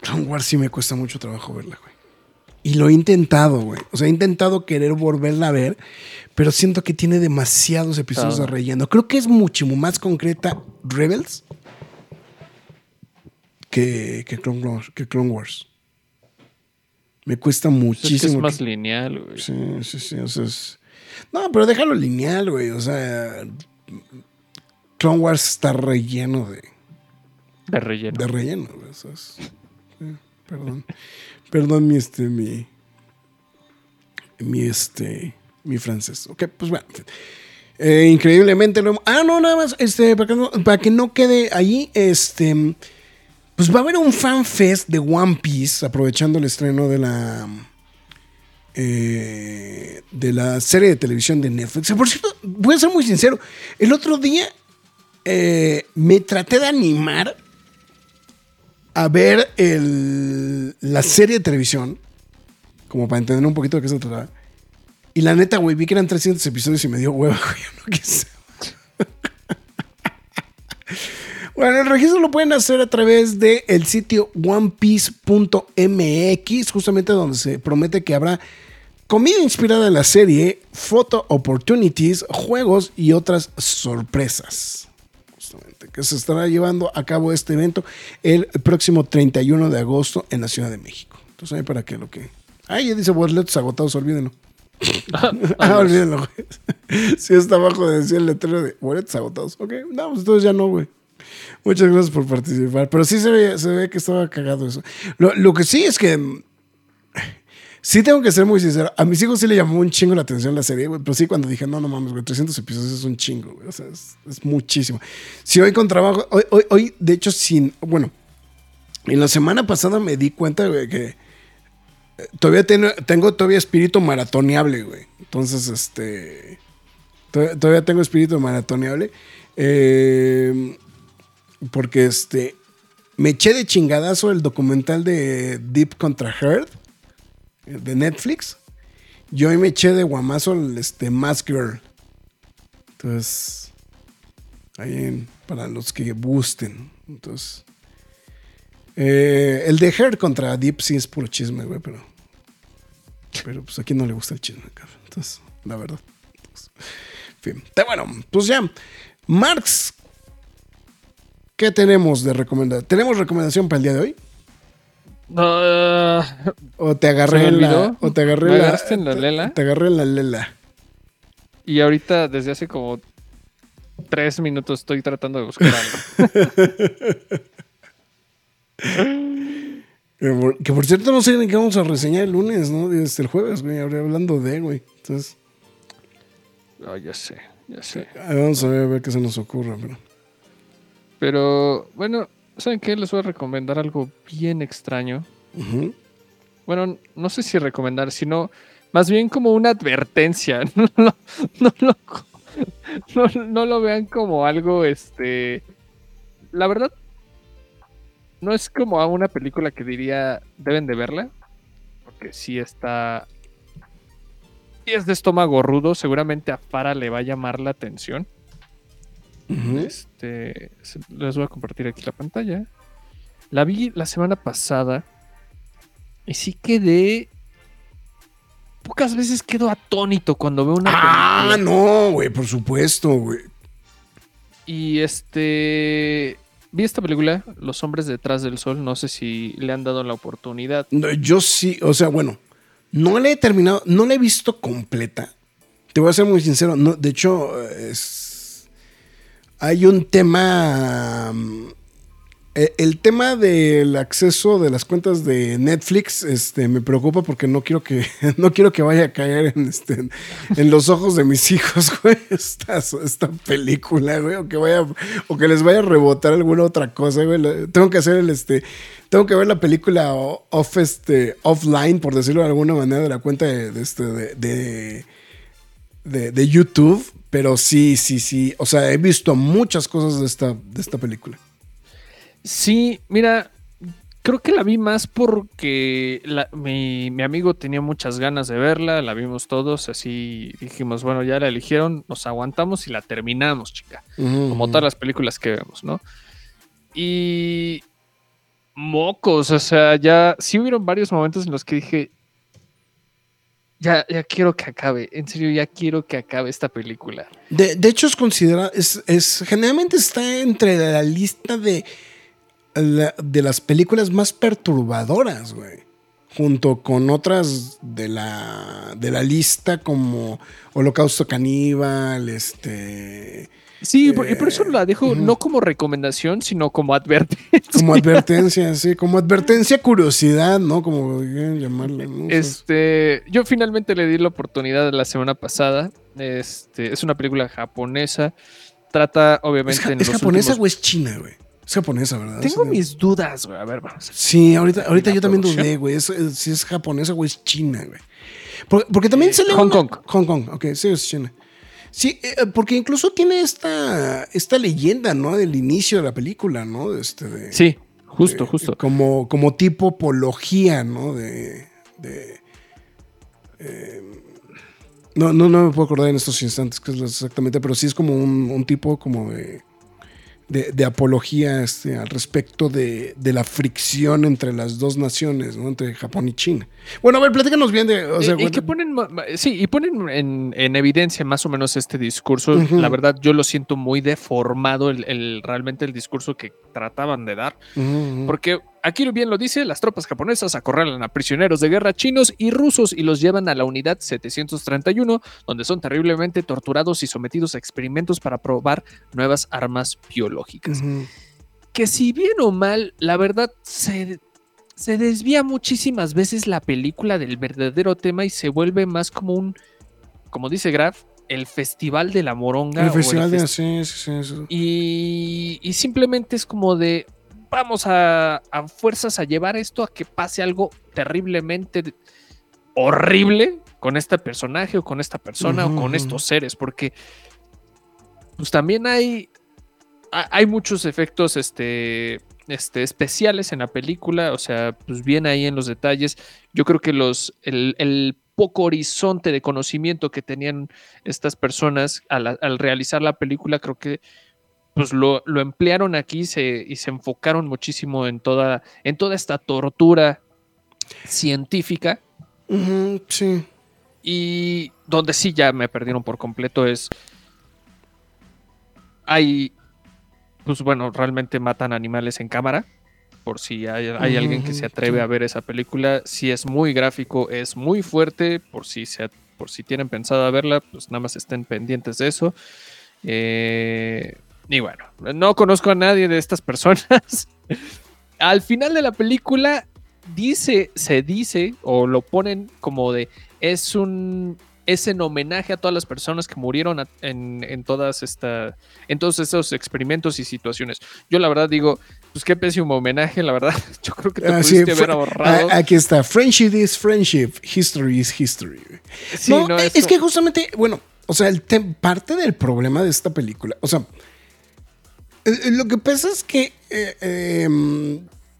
Clone Wars sí me cuesta mucho trabajo verla, güey. Y lo he intentado, güey. O sea, he intentado querer volverla a ver, pero siento que tiene demasiados episodios de relleno. Creo que es muchísimo más concreta Rebels que, que, Clone, Wars, que Clone Wars. Me cuesta Es que muchísimo. es más lineal, güey. Sí, sí, sí. o sea, es- No, pero déjalo lineal, güey. O sea, Clone Wars está relleno de, De relleno. de relleno, güey. o sea, es- sí, perdón. Perdón mi este, mi. Mi este. Mi francés. Ok, pues bueno. Eh, increíblemente lo hemos- Ah, no, nada más. Este, para que no, para que no quede ahí, este. Pues va a haber un fan fest de One Piece, aprovechando el estreno de la. eh, de la serie de televisión de Netflix. Por cierto, voy a ser muy sincero. El otro día eh, me traté de animar a ver el- la serie de televisión, como para entender un poquito de qué se trataba. Y la neta, güey, vi que eran 300 episodios y me dio hueva, güey. no quise. Bueno, el registro lo pueden hacer a través del el sitio onepiece.mx, justamente donde se promete que habrá comida inspirada en la serie, photo opportunities, juegos y otras sorpresas. Justamente, que se estará llevando a cabo este evento el próximo 31 de agosto en la Ciudad de México. Entonces, ahí para que lo que. Ah, ya dice boletos agotados, olvídenlo. ah, olvídenlo, güey. Si está abajo decía el letrero de boletos agotados. Ok, no, pues entonces ya no, güey. Muchas gracias por participar. Pero sí se ve, se ve que estaba cagado eso. Lo, lo que sí es que. Sí tengo que ser muy sincero. A mis hijos sí le llamó un chingo la atención la serie, güey. Pero sí cuando dije, no, no mames, güey, 300 episodios es un chingo, güey. O sea, es, muchísimo. Si hoy con trabajo, hoy, hoy, de hecho, sin, bueno, en la semana pasada me di cuenta, güey, que eh, todavía tengo, tengo todavía espíritu maratoneable, güey. Entonces, este, to- todavía tengo espíritu maratoneable. Eh, porque, este, me eché de chingadazo el documental de Deep contra Heard de Netflix. Yo hoy me eché de guamazo el este, Mask Girl. Entonces, Ahí en- para los que gusten. Entonces. eh, el de Her contra Deep sí es puro chisme, güey, pero. Pero pues aquí no le gusta el chisme, cabrón. Entonces, la verdad. En fin. Bueno, pues ya. Marx. ¿Qué tenemos de recomendar? ¿Tenemos recomendación para el día de hoy? No, ¿O te ¿Se agarré en la. O te agarré ¿Me la. en la lela? Te agarré en la lela. y ahorita desde hace como tres minutos estoy tratando de buscar algo. Que por, cierto, no sé ni qué vamos a reseñar el lunes, ¿no? Desde el jueves, güey. Habría hablando de, güey. Entonces, Ah, ya sé, ya sé. vamos a ver, a ver qué se nos ocurre. Pero... Pero bueno, ¿saben qué? Les voy a recomendar algo bien extraño. Bueno, no sé si recomendar, sino más bien como una advertencia. No, lo- no, lo, no, no lo vean como algo, este... La verdad, no es como a una película que diría deben de verla, porque sí está... Y es de estómago rudo, seguramente a Farah le va a llamar la atención. Este, les voy a compartir aquí la pantalla. La vi la semana pasada y sí quedé. Pocas veces quedo atónito cuando veo una Ah, película. no, güey, por supuesto, güey. Y este. Vi esta película, Los hombres detrás del sol. No sé si le han dado la oportunidad. No, yo sí, o sea, bueno, no la he terminado, no la he visto completa. Te voy a ser muy sincero, no, de hecho, es, hay un tema, mm, e- el tema del acceso de las cuentas de Netflix, este, me preocupa porque no quiero que, no quiero que vaya a caer en, este, en los ojos de mis hijos, güey, esta, esta película, güey, o que vaya, o que les vaya a rebotar alguna otra cosa, güey. Tengo que hacer el, este, tengo que ver la película off, este, offline, por decirlo de alguna manera, de la cuenta de, de este, de, de- de YouTube. Pero sí, sí, sí. O sea, he visto muchas cosas de esta, de esta película. Sí, mira, creo que la vi más porque la- mi, mi amigo tenía muchas ganas de verla, la vimos todos, así dijimos, bueno, ya la eligieron, nos aguantamos y la terminamos, chica. como todas las películas que vemos, ¿no? Y mocos, o sea, ya sí hubieron varios momentos en los que dije, ya, ya quiero que acabe, en serio, ya quiero que acabe esta película. De, de hecho, es considerada, es, es- generalmente está entre la lista de, la- de las películas más perturbadoras, güey. Junto con otras de la, de la lista como Holocausto Caníbal, este... Sí, por, y por eso la dejo no como recomendación, sino como advertencia. Como advertencia, sí, como advertencia, curiosidad, ¿no? Como quieran llamarle, ¿no? Este, yo finalmente le di la oportunidad la semana pasada. Este, es una película japonesa. Trata, obviamente, ¿Es, ja- en es los japonesa últimos- o es china, güey? Es japonesa, ¿verdad? Tengo Sí, mis dudas, güey. A ver, vamos a Sí, ahorita, ahorita yo también dudé, güey. es- es- Si es japonesa o es china, güey. Porque, porque también Eh, se le. Hong Kong. Hong Kong, ok, sí, es china. Sí, eh, porque incluso tiene esta, esta leyenda, ¿no? Del inicio de la película, ¿no? Este, de, Sí, justo, de- justo. Como, como tipo apología, ¿no? De. de, eh, no, no, no me puedo acordar en estos instantes qué es exactamente, pero sí es como un, un tipo como de. De, de apología este, al respecto de, de la fricción entre las dos naciones, ¿no? Entre Japón y China. Bueno, a ver, platícanos bien de. O sea, y bueno, que ponen, sí, y ponen en, en evidencia más o menos este discurso. La verdad, yo lo siento muy deformado el, el- realmente el discurso que trataban de dar. Porque aquí bien lo dice, las tropas japonesas acorralan a prisioneros de guerra chinos y rusos y los llevan a la unidad 731, donde son terriblemente torturados y sometidos a experimentos para probar nuevas armas biológicas. Que si bien o mal, la verdad se, se desvía muchísimas veces la película del verdadero tema y se vuelve más como un, como dice Graf, el festival de la moronga. El festival de. sí, sí, sí. y, y simplemente es como de, vamos a, a fuerzas a llevar esto a que pase algo terriblemente horrible con este personaje o con esta persona o con estos seres, porque pues también hay, ha- hay muchos efectos este, este, especiales en la película, o sea, pues bien ahí en los detalles. Yo creo que los, el, el poco horizonte de conocimiento que tenían estas personas al, al realizar la película, creo que pues lo, lo emplearon aquí se, y se enfocaron muchísimo en toda, en toda esta tortura científica. Sí. Y donde sí ya me perdieron por completo es. Hay. Pues bueno, realmente matan animales en cámara. Por si hay, hay alguien que se atreve sí. a ver esa película. Si es muy gráfico, es muy fuerte. Por si, se, por si tienen pensado a verla, pues nada más estén pendientes de eso. Eh, y bueno, no conozco a nadie de estas personas. Al final de la película dice, se dice, o lo ponen como de, es un, es en homenaje a todas las personas que murieron a- en, en todas esta, en todos estos experimentos y situaciones. Yo la verdad digo, pues qué pésimo homenaje, la verdad. Yo creo que te Ah, pudiste haber ahorrado. a- aquí está. Friendship is friendship. History is history. Sí, no, no, es, es que justamente, bueno, o sea, el parte del problema de esta película, o sea, eh, eh, lo que pasa es que, eh, eh,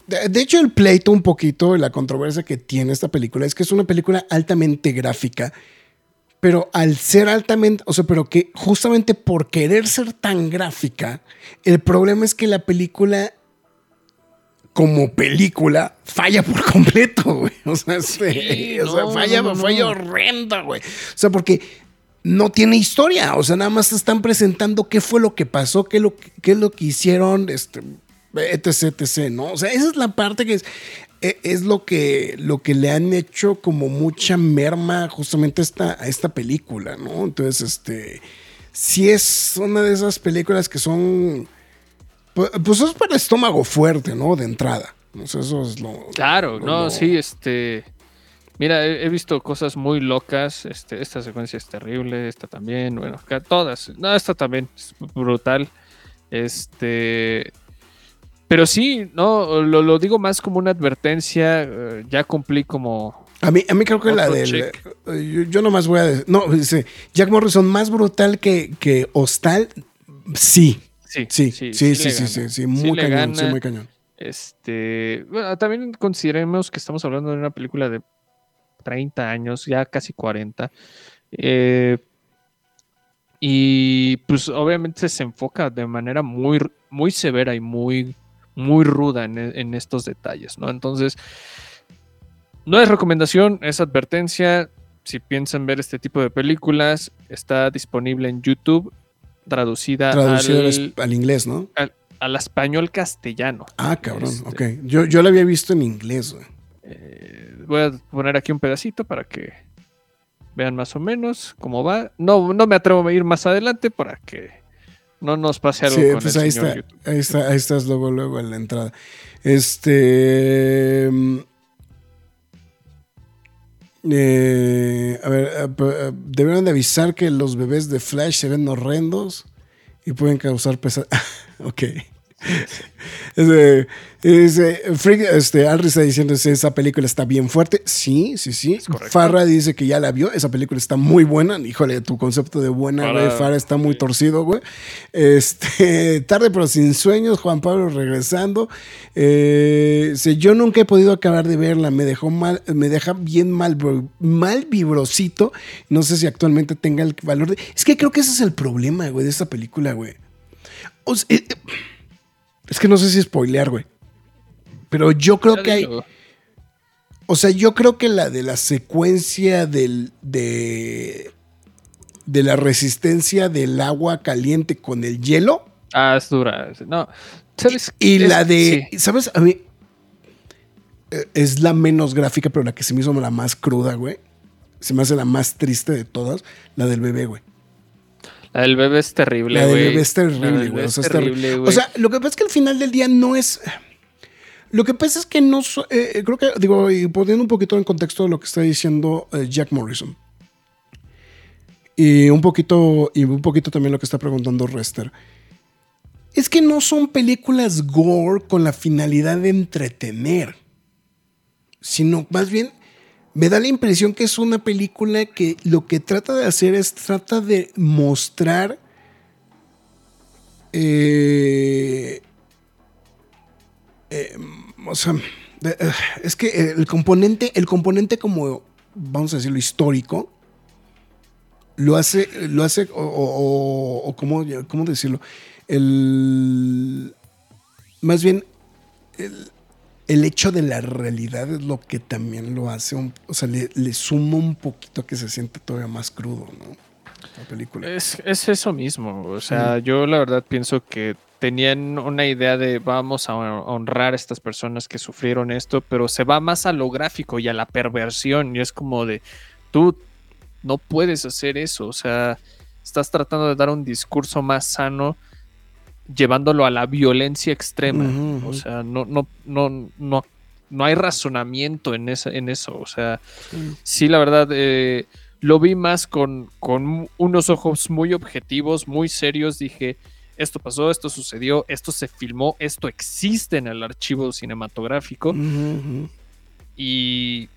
de, de hecho, el pleito un poquito, la controversia que tiene esta película es que es una película altamente gráfica, pero al ser altamente, o sea, pero que justamente por querer ser tan gráfica, el problema es que la película como película falla por completo, güey. O sea, sí, o sea, falla, no, no, falla horrenda, güey. O sea, porque no tiene historia. O sea, nada más te están presentando qué fue lo que pasó, qué, lo, qué es lo que hicieron, este, etc, etc, ¿no? O sea, esa es la parte que es, e- es lo que, lo que le han hecho como mucha merma justamente a esta, a esta película, ¿no? Entonces, este, sí es una de esas películas que son, pu- pues es para estómago fuerte, ¿no? De entrada. O sea, eso es lo... Claro, lo- no, lo- sí, este. Mira, he, he visto cosas muy locas. Este, esta secuencia es terrible, esta también, bueno, acá todas. No, esta también es brutal. Este. Pero sí, no, lo, lo digo más como una advertencia. eh, ya cumplí como. A mí, a mí creo que la del... eh, Yo, yo nomás voy a decir... No, dice, Jack Morrison más brutal que, que Hostal, sí. Sí, Sí, sí, sí, sí, sí, sí, Sí muy cañón, sí, muy cañón. Este, bueno, también consideremos que estamos hablando de una película de 30 años, ya casi 40. eh, y pues obviamente se enfoca de manera muy, muy severa y muy, muy ruda en, en estos detalles, ¿no? Entonces, no es recomendación, es advertencia. Si piensan ver este tipo de películas, está disponible en YouTube, traducida, al inglés, ¿no? al español castellano. Ah, cabrón, Este- ok. Yo, yo la había visto en inglés, güey. Eh, voy a poner aquí un pedacito para que vean más o menos cómo va. No, no me atrevo a ir más adelante para que no nos pase algo Sí, con pues el ahí señor está, YouTube. ahí está, ahí estás luego, luego en la entrada. Este. mm, eh, a ver, eh, eh, debieron de avisar que los bebés de Flash se ven horrendos y pueden causar pesadillas. ok. Ese, ese, Freak, este, Alri está diciendo que esa película está bien fuerte. Sí, sí, sí. Farra dice que ya la vio. Esa película está muy buena. Híjole, tu concepto de buena, Farra, güey. Farra está muy torcido, güey. Este, tarde pero sin sueños. Juan Pablo regresando. Eh, yo nunca he podido acabar de verla. Me dejó mal, me deja bien mal, mal vibrosito. No sé si actualmente tenga el valor de. Es que creo que ese es el problema, güey, de esta película, güey. O sea, eh, es que no sé si spoilear, güey. Pero yo creo que hay. O sea, yo creo que la de la secuencia del, de, de la resistencia del agua caliente con el hielo Ah, es dura. No, ¿sabes? y Es- la de, sí. ¿sabes? A mí eh, es la menos gráfica, pero la que se me hizo la más cruda, güey. Se me hace la más triste de todas, la del bebé, güey. La del bebé es terrible, La del güey. bebé es La terrible, del güey. bebé O es sea, terrible, terrible. güey. O sea, lo que pasa es que al final del día no es. Lo que pasa es que no. so- eh, creo que, digo, y poniendo un poquito en contexto lo que está diciendo eh, Jack Morrison. Y un poquito. Y un poquito también lo que está preguntando Rester. Es que no son películas gore con la finalidad de entretener. Sino más bien. Me da la impresión que es una película que lo que trata de hacer es trata de mostrar eh, eh, o sea, eh, es que el componente, el componente como, vamos a decirlo, histórico, lo hace, lo hace, o, o- o- o cómo, cómo decirlo, el más bien el, el hecho de la realidad es lo que también lo hace, un- o sea, le, le suma un poquito a que se siente todavía más crudo, ¿no? La película. Es, es eso mismo. O sea, yo la verdad pienso que tenían una idea de vamos a honrar a estas personas que sufrieron esto, pero se va más a lo gráfico y a la perversión. Y es como de, tú no puedes hacer eso. O sea, estás tratando de dar un discurso más sano llevándolo a la violencia extrema. O sea, no, no, no, no, no hay razonamiento en, esa, en eso. O sea, sí, la verdad, eh, lo vi más con, con unos ojos muy objetivos, muy serios. Dije, esto pasó, esto sucedió, esto se filmó, esto existe en el archivo cinematográfico. Ujú. Y,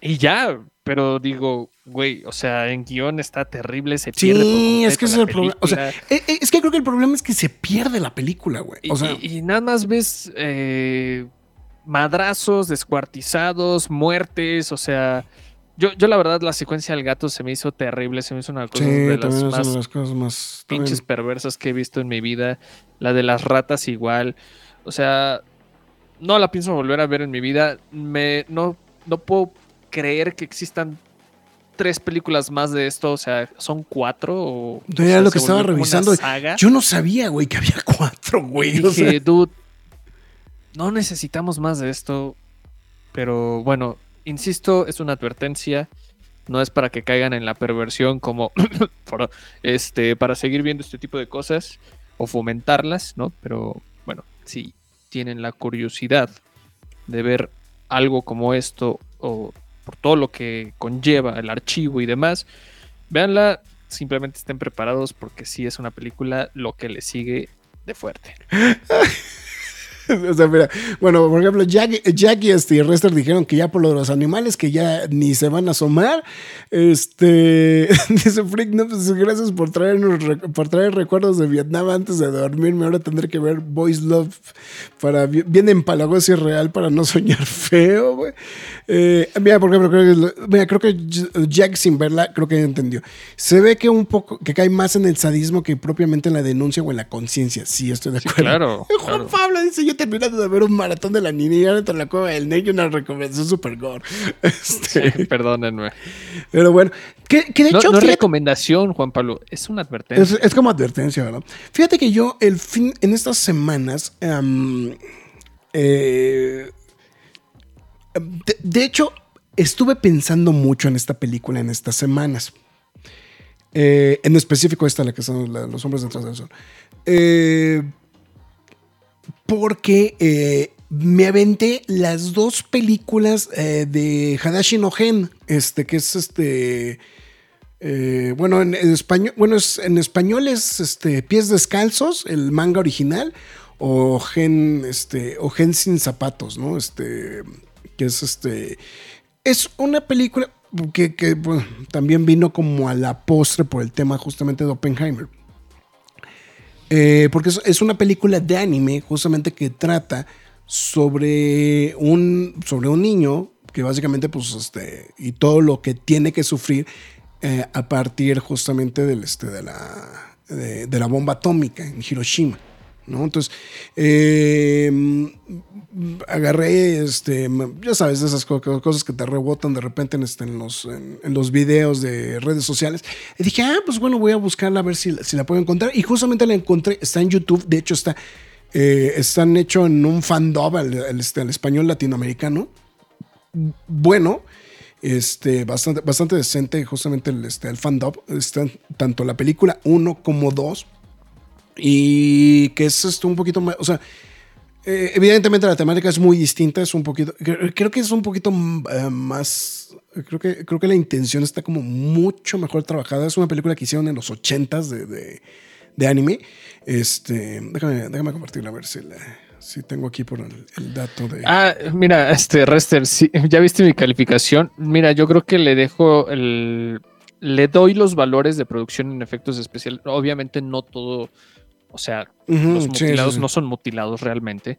y ya, pero digo, güey, o sea, en guion está terrible, se Sí, pierde. por completo es que ese es el problema. O sea. Eh, eh, Es que creo que el problema es que se pierde la película, güey. Y, O sea, y- y nada más ves eh, madrazos, descuartizados, muertes, o sea, yo, yo la verdad la secuencia del gato se me hizo terrible, se me hizo una cosa sí, de las más las cosas más. pinches también- perversas que he visto en mi vida, la de las ratas igual, o sea, no la pienso volver a ver en mi vida, me, no, no puedo creer que existan tres películas más de esto, o sea, son cuatro o... Yo o era sea, lo que estaba revisando. Yo no sabía, güey, que había cuatro, güey. o sea. Dije, dude, no necesitamos más de esto. Pero bueno, insisto, es una advertencia. No es para que caigan en la perversión como para, este, para seguir viendo este tipo de cosas o fomentarlas, ¿no? Pero bueno, si tienen la curiosidad de ver algo como esto o por todo lo que conlleva el archivo y demás, véanla, simplemente estén preparados porque sí es una película lo que le sigue de fuerte. O sea, mira, bueno, por ejemplo, Jack, Jack y, este, Rester dijeron que ya por lo de los animales, que ya ni se van a asomar. Este, dice Freak, no, pues gracias por traernos, por traer recuerdos de Vietnam antes de dormirme. Ahora tendré que ver Boys Love para, bi- bien empalagoso y real para no soñar feo, güey. Eh, mira, por ejemplo, creo que, mira, creo que Jack sin verla, creo que entendió. Se ve que un poco, que cae más en el sadismo que propiamente en la denuncia o en la conciencia. Sí, estoy de Sí, acuerdo. claro, Juan claro. Pablo dice, yo terminando de ver un maratón de la niña y ahora te la cueva del negro y una recomendación super gore. Este, Perdónenme. pero bueno, que, que de No, hecho, no es fíjate- recomendación, Juan Pablo, es una advertencia. es como advertencia, ¿verdad? Fíjate que yo, el fin, en estas semanas, em, eh, de, de hecho, estuve pensando mucho en esta película en estas semanas. Eh, en específico esta, la que son la- los hombres detrás del sol. Eh, porque eh, me aventé las dos películas eh, de Hadashi no Gen, este, que es este. eh, bueno, en, español, bueno, es- en español es este, Pies Descalzos, el manga original, o Gen, este, o Gen sin zapatos, ¿no? Este, que es este. Es una película que, que, también vino como a la postre por el tema justamente de Oppenheimer. Eh, porque es, una película de anime justamente que trata sobre un, sobre un niño que básicamente pues este y todo lo que tiene que sufrir eh, a partir justamente del este de la de, de la bomba atómica en Hiroshima ¿no? Entonces, eh, agarré, este, ya sabes, esas co- co- cosas que te rebotan de repente en, este, en, los, en, los videos de redes sociales. Y dije, ah, pues bueno, voy a buscarla a ver si, si la puedo encontrar. Y justamente la encontré, está en YouTube, de hecho está, eh, están hecho en un fandom, el, el, este, español latinoamericano. Bueno, este, bastante, bastante decente, justamente el, este, el fandom. Está tanto la película 1 como 2. Y que es esto un poquito más, o sea, eh, evidentemente la temática es muy distinta, es un poquito, creo, que es un poquito eh, más, creo que, creo que la intención está como mucho mejor trabajada. Es una película que hicieron en los 80s de, de, anime. Este, déjame, déjame compartirla a ver si, la, tengo aquí por el, el dato de... Ah, mira, este Rester, sí, ya viste mi calificación. Mira, yo creo que le dejo el. Le doy los valores de producción en efectos especiales. Obviamente no todo. O sea, los mutilados sí, sí. no son mutilados realmente.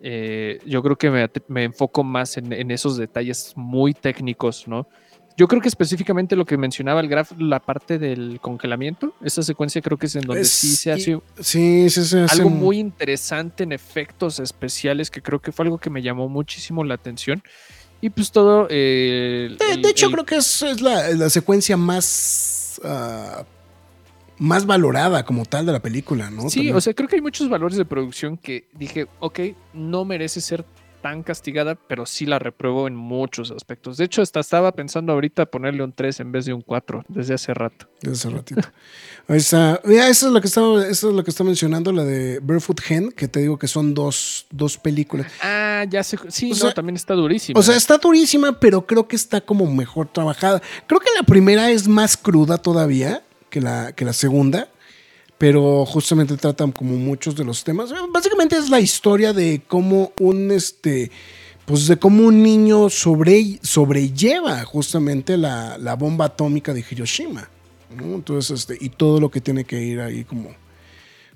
Eh, yo creo que me, me enfoco más en, en esos detalles muy técnicos, ¿no? yo creo que específicamente lo que mencionaba el graf, la parte del congelamiento, esa secuencia creo que es en donde Es- sí se hace Sí, sí, algo muy interesante en efectos especiales que creo que fue algo que me llamó muchísimo la atención. Y pues todo... eh, el- De, hecho, el- creo que es, es la, la secuencia más. ah, más valorada como tal de la película, ¿no? Sí, También. o sea, creo que hay muchos valores de producción que dije, ok, no merece ser tan castigada, pero sí la repruebo en muchos aspectos. De hecho, hasta estaba pensando ahorita ponerle un 3 en vez de un 4 desde hace rato. Desde hace ratito. Está. Mira, eso es lo que estaba, eso es lo que está mencionando, la de Barefoot Hen, que te digo que son dos, dos películas. Ah, ya sé. Sí, O no, sea- también está durísimo. O sea, está durísima, pero creo que está como mejor trabajada. Creo que la primera es más cruda todavía que la, que la segunda, pero justamente tratan como muchos de los temas. Básicamente es la historia de cómo un este. Pues de cómo un niño sobre, sobrelleva justamente la, la bomba atómica de Hiroshima. Entonces, este, y todo lo que tiene que ir ahí como.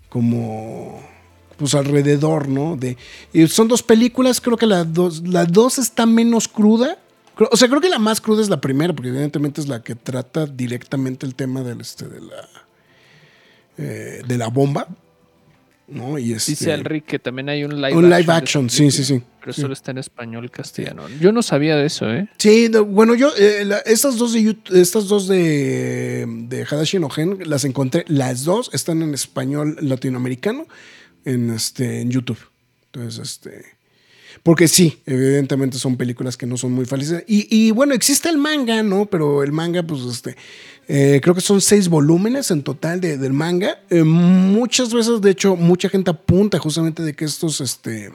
como pues alrededor, ¿no? De, son dos películas, creo que la dos, la dos está menos cruda. O sea, creo que la más cruda es la primera, porque evidentemente es la que trata directamente el tema del, este, de, la, eh, de la bomba. ¿no? Y este, Dice Alric que también hay un live un live de action, esa sí, sí, sí. Pero Sí. solo está en español castellano. Yo no sabía de eso, ¿eh? Sí, no, bueno, yo, eh, la- estas dos de YouTube- estas dos de, de Hadashi no Gen, las encontré, las dos están en español latinoamericano en, este, en YouTube. Entonces, este. Porque sí, evidentemente son películas que no son muy fáciles. Y, y, bueno, existe el manga, ¿no? Pero el manga, pues, este. eh, creo que son seis volúmenes en total de- del manga. Eh, muchas veces, de hecho, mucha gente apunta justamente de que estos, este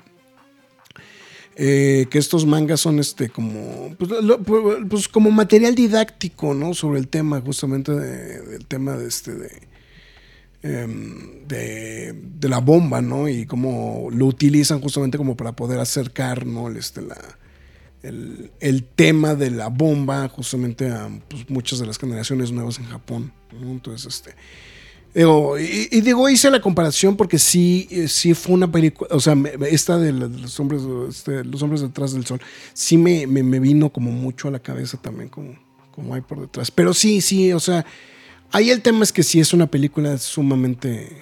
eh, que estos mangas son este como pues, pues, como material didáctico no sobre el tema justamente de- del tema de este em, de, la bomba no y cómo lo utilizan justamente como para poder acercar no el, este la el, tema de la bomba justamente a pues, muchas de las generaciones nuevas en Japón entonces este Digo, y, digo, hice la comparación porque sí, eh, sí fue una película, o sea, esta de los hombres, este, los hombres detrás del sol, sí me, me, me vino como mucho a la cabeza también, como, como hay por detrás. Pero sí, sí, o sea, ahí el tema es que sí es una película sumamente,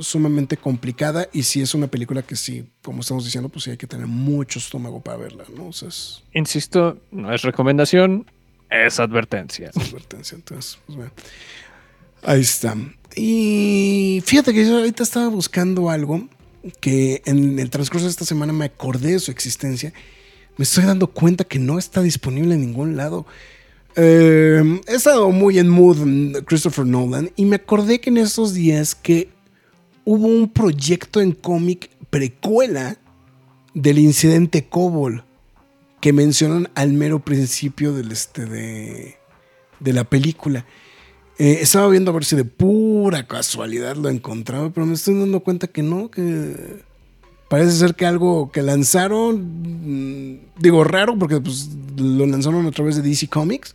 sumamente complicada y sí es una película que sí, como estamos diciendo, pues sí hay que tener mucho estómago para verla, ¿no? O sea, es Insisto, no es recomendación, es advertencia. advertencia. Entonces, pues bueno. Ahí está. Y fíjate que yo ahorita estaba buscando algo que en el transcurso de esta semana me acordé de su existencia. Me estoy dando cuenta que no está disponible en ningún lado. Eh, he estado muy en mood mm, Christopher Nolan y me acordé que en estos días que hubo un proyecto en cómic precuela del incidente Cobol que mencionan al mero principio del este de, de la película. Eh, estaba viendo a ver si de pura casualidad lo encontraba, pero me estoy dando cuenta que no, que parece ser que algo que lanzaron, mm, digo raro porque pues, lo lanzaron a través de DC Comics,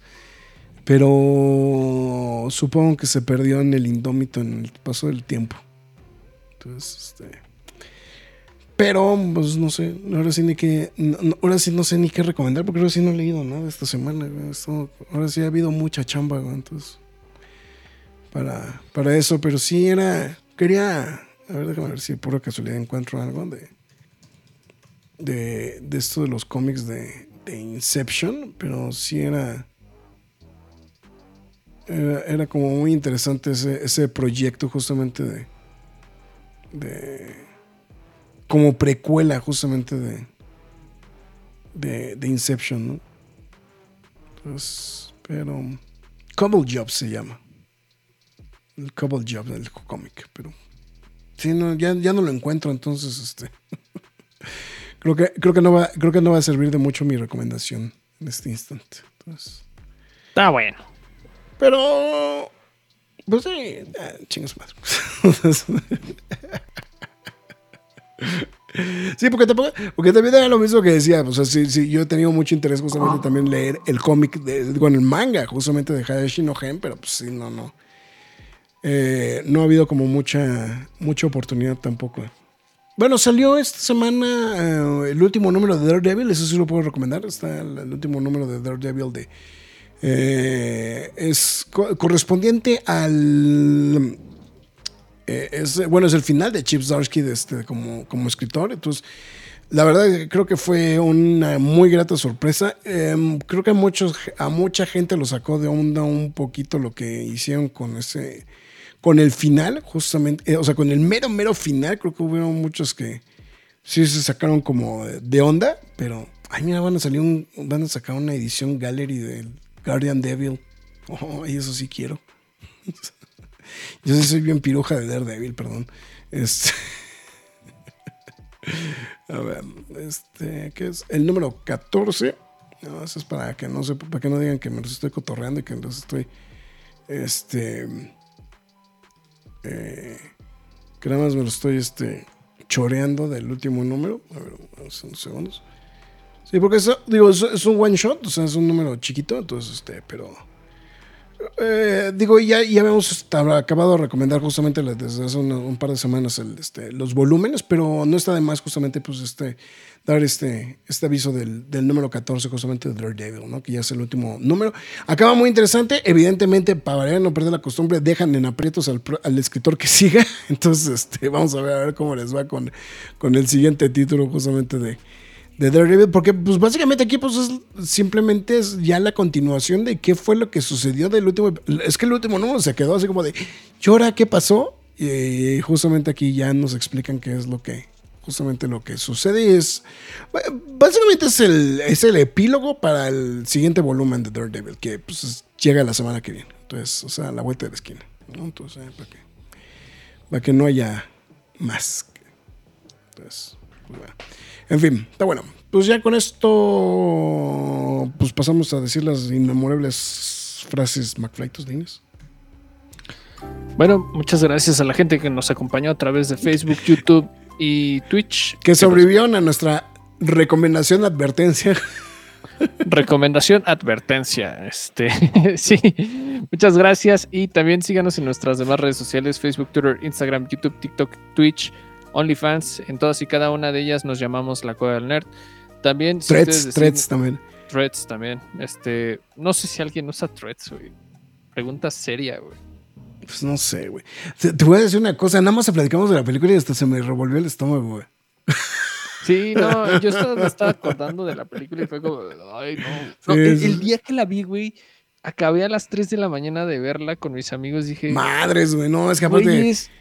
pero supongo que se perdió en el indómito en el paso del tiempo. Entonces, este... Pero, pues no sé, ahora sí ni que, no- ahora sí no sé ni qué recomendar, porque ahora sí no he leído nada esta semana. Esto- ahora sí ha habido mucha chamba, entonces, para, para eso, pero sí era, quería, a ver, déjame ver si pura casualidad encuentro algo de, de, de esto de los cómics de, Inception, pero sí era, era, era como muy interesante ese, ese proyecto justamente de, de como precuela justamente de, de, de Inception, ¿no? Entonces, pero Cobble Job se llama. El Cobble Job del cómic, pero sí, no, ya, ya no lo encuentro, entonces este creo que creo que no va creo que no va a servir de mucho mi recomendación en este instante. Entonces, Está bueno. pero pues sí, chingas madre. Sí, porque, tampoco, porque también era lo mismo que decía. O sea, sí, sí, yo he tenido mucho interés justamente también leer el cómic, de, con el manga justamente de Hayashi no Gen, pero pues sí, no, no. Eh, no ha habido como mucha, mucha oportunidad tampoco. Bueno, salió esta semana eh, el último número de Daredevil, eso sí lo puedo recomendar. Está el, último número de Daredevil de, Eh, es co- correspondiente al. eh, es, bueno, es el final de Chip Zdarsky de este, como, como escritor. Entonces, la verdad, creo que fue una muy grata sorpresa. Em, creo que a, muchos, a mucha gente lo sacó de onda un poquito lo que hicieron con ese. Con el final, justamente. eh, o sea, con el mero, mero final. Creo que hubo muchos que sí se sacaron como de onda, pero. Ay, mira, van a salir un. Van a sacar una edición gallery del Guardian Devil. Oh, y eso sí quiero. Yo sí soy bien piruja de Daredevil, perdón. Este. A ver, este, ¿qué es? El número 14. No, eso es para que no se, para que no digan que me los estoy cotorreando y que los estoy. Este. Eh, que nada más me lo estoy este, choreando del último número. A ver, unos unos segundos. Sí, porque eso, digo, es, es un one shot, o sea, es un número chiquito, entonces, este, pero. Eh, digo, ya, ya habíamos este, acabado de recomendar justamente desde hace un par de semanas este, los volúmenes, pero no está de más justamente pues este dar este, este aviso del, número 14 justamente de Daredevil, ¿no? que ya es el último número. Acaba muy interesante, evidentemente para no perder la costumbre dejan en aprietos al, al escritor que siga, entonces este, vamos a ver, a ver cómo les va con, con el siguiente título justamente de, de Daredevil, porque pues básicamente aquí pues es, simplemente es ya la continuación de qué fue lo que sucedió del último, es que el último número se quedó así como de, ¿y ahora qué pasó? Y justamente aquí ya nos explican qué es lo que, justamente lo que sucede es, básicamente es el, es el epílogo para el siguiente volumen de Daredevil, que pues es- llega la semana que viene, entonces, o sea, la vuelta de la esquina. Entonces, eh, para que, para que no haya más. Entonces, pues bueno. En fin, está bueno. Pues ya con esto, pues pasamos a decir las inmemorables frases McFly, tus líneas. Bueno, muchas gracias a la gente que nos acompañó a través de Facebook, YouTube y Twitch. Que sobrevivieron a nuestra recomendación, advertencia. Recomendación, advertencia. Este, sí, muchas gracias. Y también síganos en nuestras demás redes sociales: Facebook, Twitter, Instagram, YouTube, TikTok, Twitch, OnlyFans. En todas y cada una de ellas nos llamamos La Cueva del Nerd. También, si Threads, threads también. Threads también. Este, no sé si alguien usa Threads, güey. Pregunta seria, güey. Pues no sé, güey. Te, te voy a decir una cosa, nada más platicamos de la película y hasta se me revolvió el estómago, güey. Sí, no, yo estaba, me estaba acordando de la película y fue como, ay, no. El, día que la vi, güey, acabé a las 3 de la mañana de verla con mis amigos. Dije, Madres, güey, no, es que aparte... güeyes,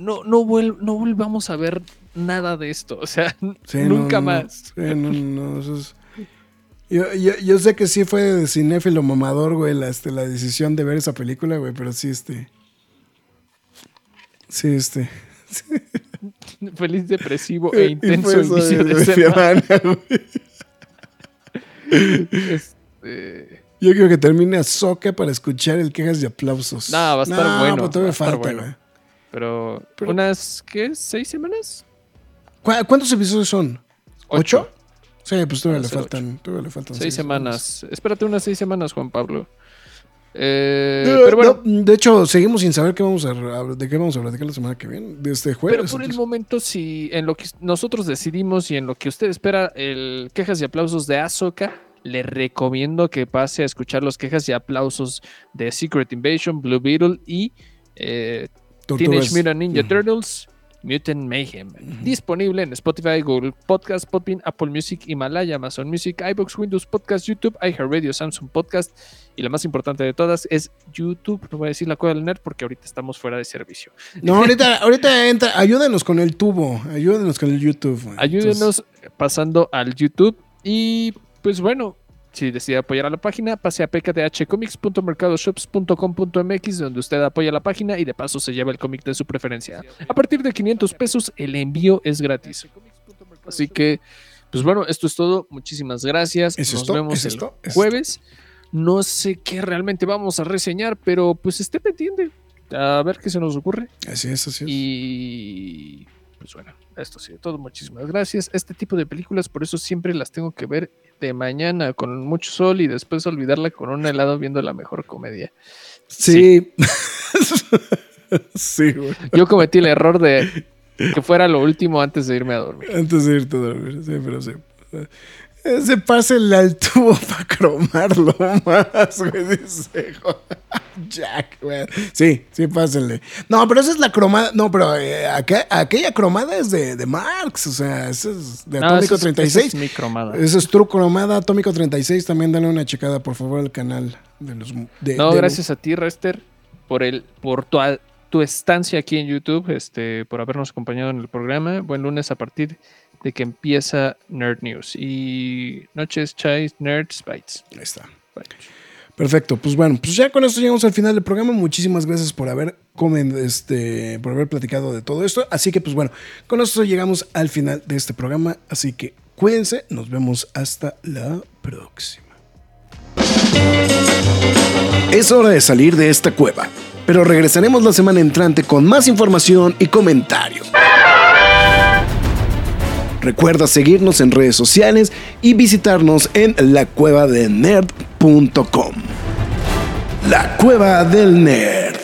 no, no, vuel- no volvamos a ver nada de esto. O sea, Sí, nunca no, más. sí, no, no, eso es- Yo, yo, yo sé que sí fue de cinéfilo mamador, güey, la, este, la decisión de ver esa película, güey, pero sí, este... Sí, este... Feliz depresivo e intenso inicio de de semana. Este, Yo quiero que termine a soca para escuchar el quejas y aplausos. No, va a estar No, bueno, pero todavía va a estar falta, bueno. Pero, Pero- unas, ¿qué? ¿Seis semanas? ¿Cu- ¿Cuántos episodios son? Ocho. ¿Ocho? Sí, pues todavía le faltan. Todavía le faltan Seis semanas. Espérate unas seis semanas, Juan Pablo. Eh, Eh, pero bueno, no, de hecho, seguimos sin saber qué vamos a, de qué vamos a platicar la semana que viene, de este jueves. Pero por el momento, si en lo que nosotros decidimos y en lo que usted espera, el quejas y aplausos de Ahsoka, le recomiendo que pase a escuchar los quejas y aplausos de Secret Invasion, Blue Beetle y eh, Tortugas. Teenage Mutant Ninja. Turtles. Mutant Mayhem. Disponible en Spotify, Google Podcast, Podbean, Apple Music, Himalaya, Amazon Music, iBox, Windows Podcast, YouTube, iHeartRadio, Samsung Podcast y la más importante de todas es YouTube. No voy a decir la cueva del nerd porque ahorita estamos fuera de servicio. No, ahorita, ahorita entra, ayúdenos con el tubo, ayúdenos con el YouTube. Ayúdenos pasando al YouTube. Y pues bueno, si decide apoyar a la página, pase a pkdhcomics.mercadoshops.com.mx donde usted apoya la página y de paso se lleva el cómic de su preferencia. A partir de 500 pesos el envío es gratis. Así que, pues bueno, esto es todo. Muchísimas gracias. ¿Es Nos esto? vemos ¿Es el esto? ¿Es jueves. No sé qué realmente vamos a reseñar, pero pues esté pendiente. A ver qué se nos ocurre. Así es, así es. Y pues bueno, esto sí, todo. Muchísimas gracias. Este tipo de películas, por eso siempre las tengo que ver de mañana con mucho sol y después olvidarla con un helado viendo la mejor comedia. Sí. sí, güey. Yo cometí el error de que fuera lo último antes de irme a dormir. Antes de irte a dormir, sí, pero sí. Ese pásele al tubo para cromarlo más, güey. Dice Jack, güey. Sí, sí, pásenle. No, pero esa es la cromada. No, pero eh, aquella cromada es de, de Marx. O sea, esa es de No, Atómico es- 36. esa es mi cromada. Esa es True Cromada Atómico 36. También dale una checada, por favor, al canal de los. de- No, de- gracias a ti, Rester, por el, por tu, tu estancia aquí en YouTube, este, por habernos acompañado en el programa. Buen lunes a partir de que empieza Nerd News. Y noches, chais, nerds, bites. Ahí está. Perfecto, pues bueno, pues ya con esto llegamos al final del programa. Muchísimas gracias por haber comen- este, por haber platicado de todo esto. Así que, pues bueno, con esto llegamos al final de este programa. Así que cuídense, nos vemos hasta la próxima. Es hora de salir de esta cueva, pero regresaremos la semana entrante con más información y comentarios. Recuerda seguirnos en redes sociales y visitarnos en lacuevadelnerd.com. La Cueva del Nerd.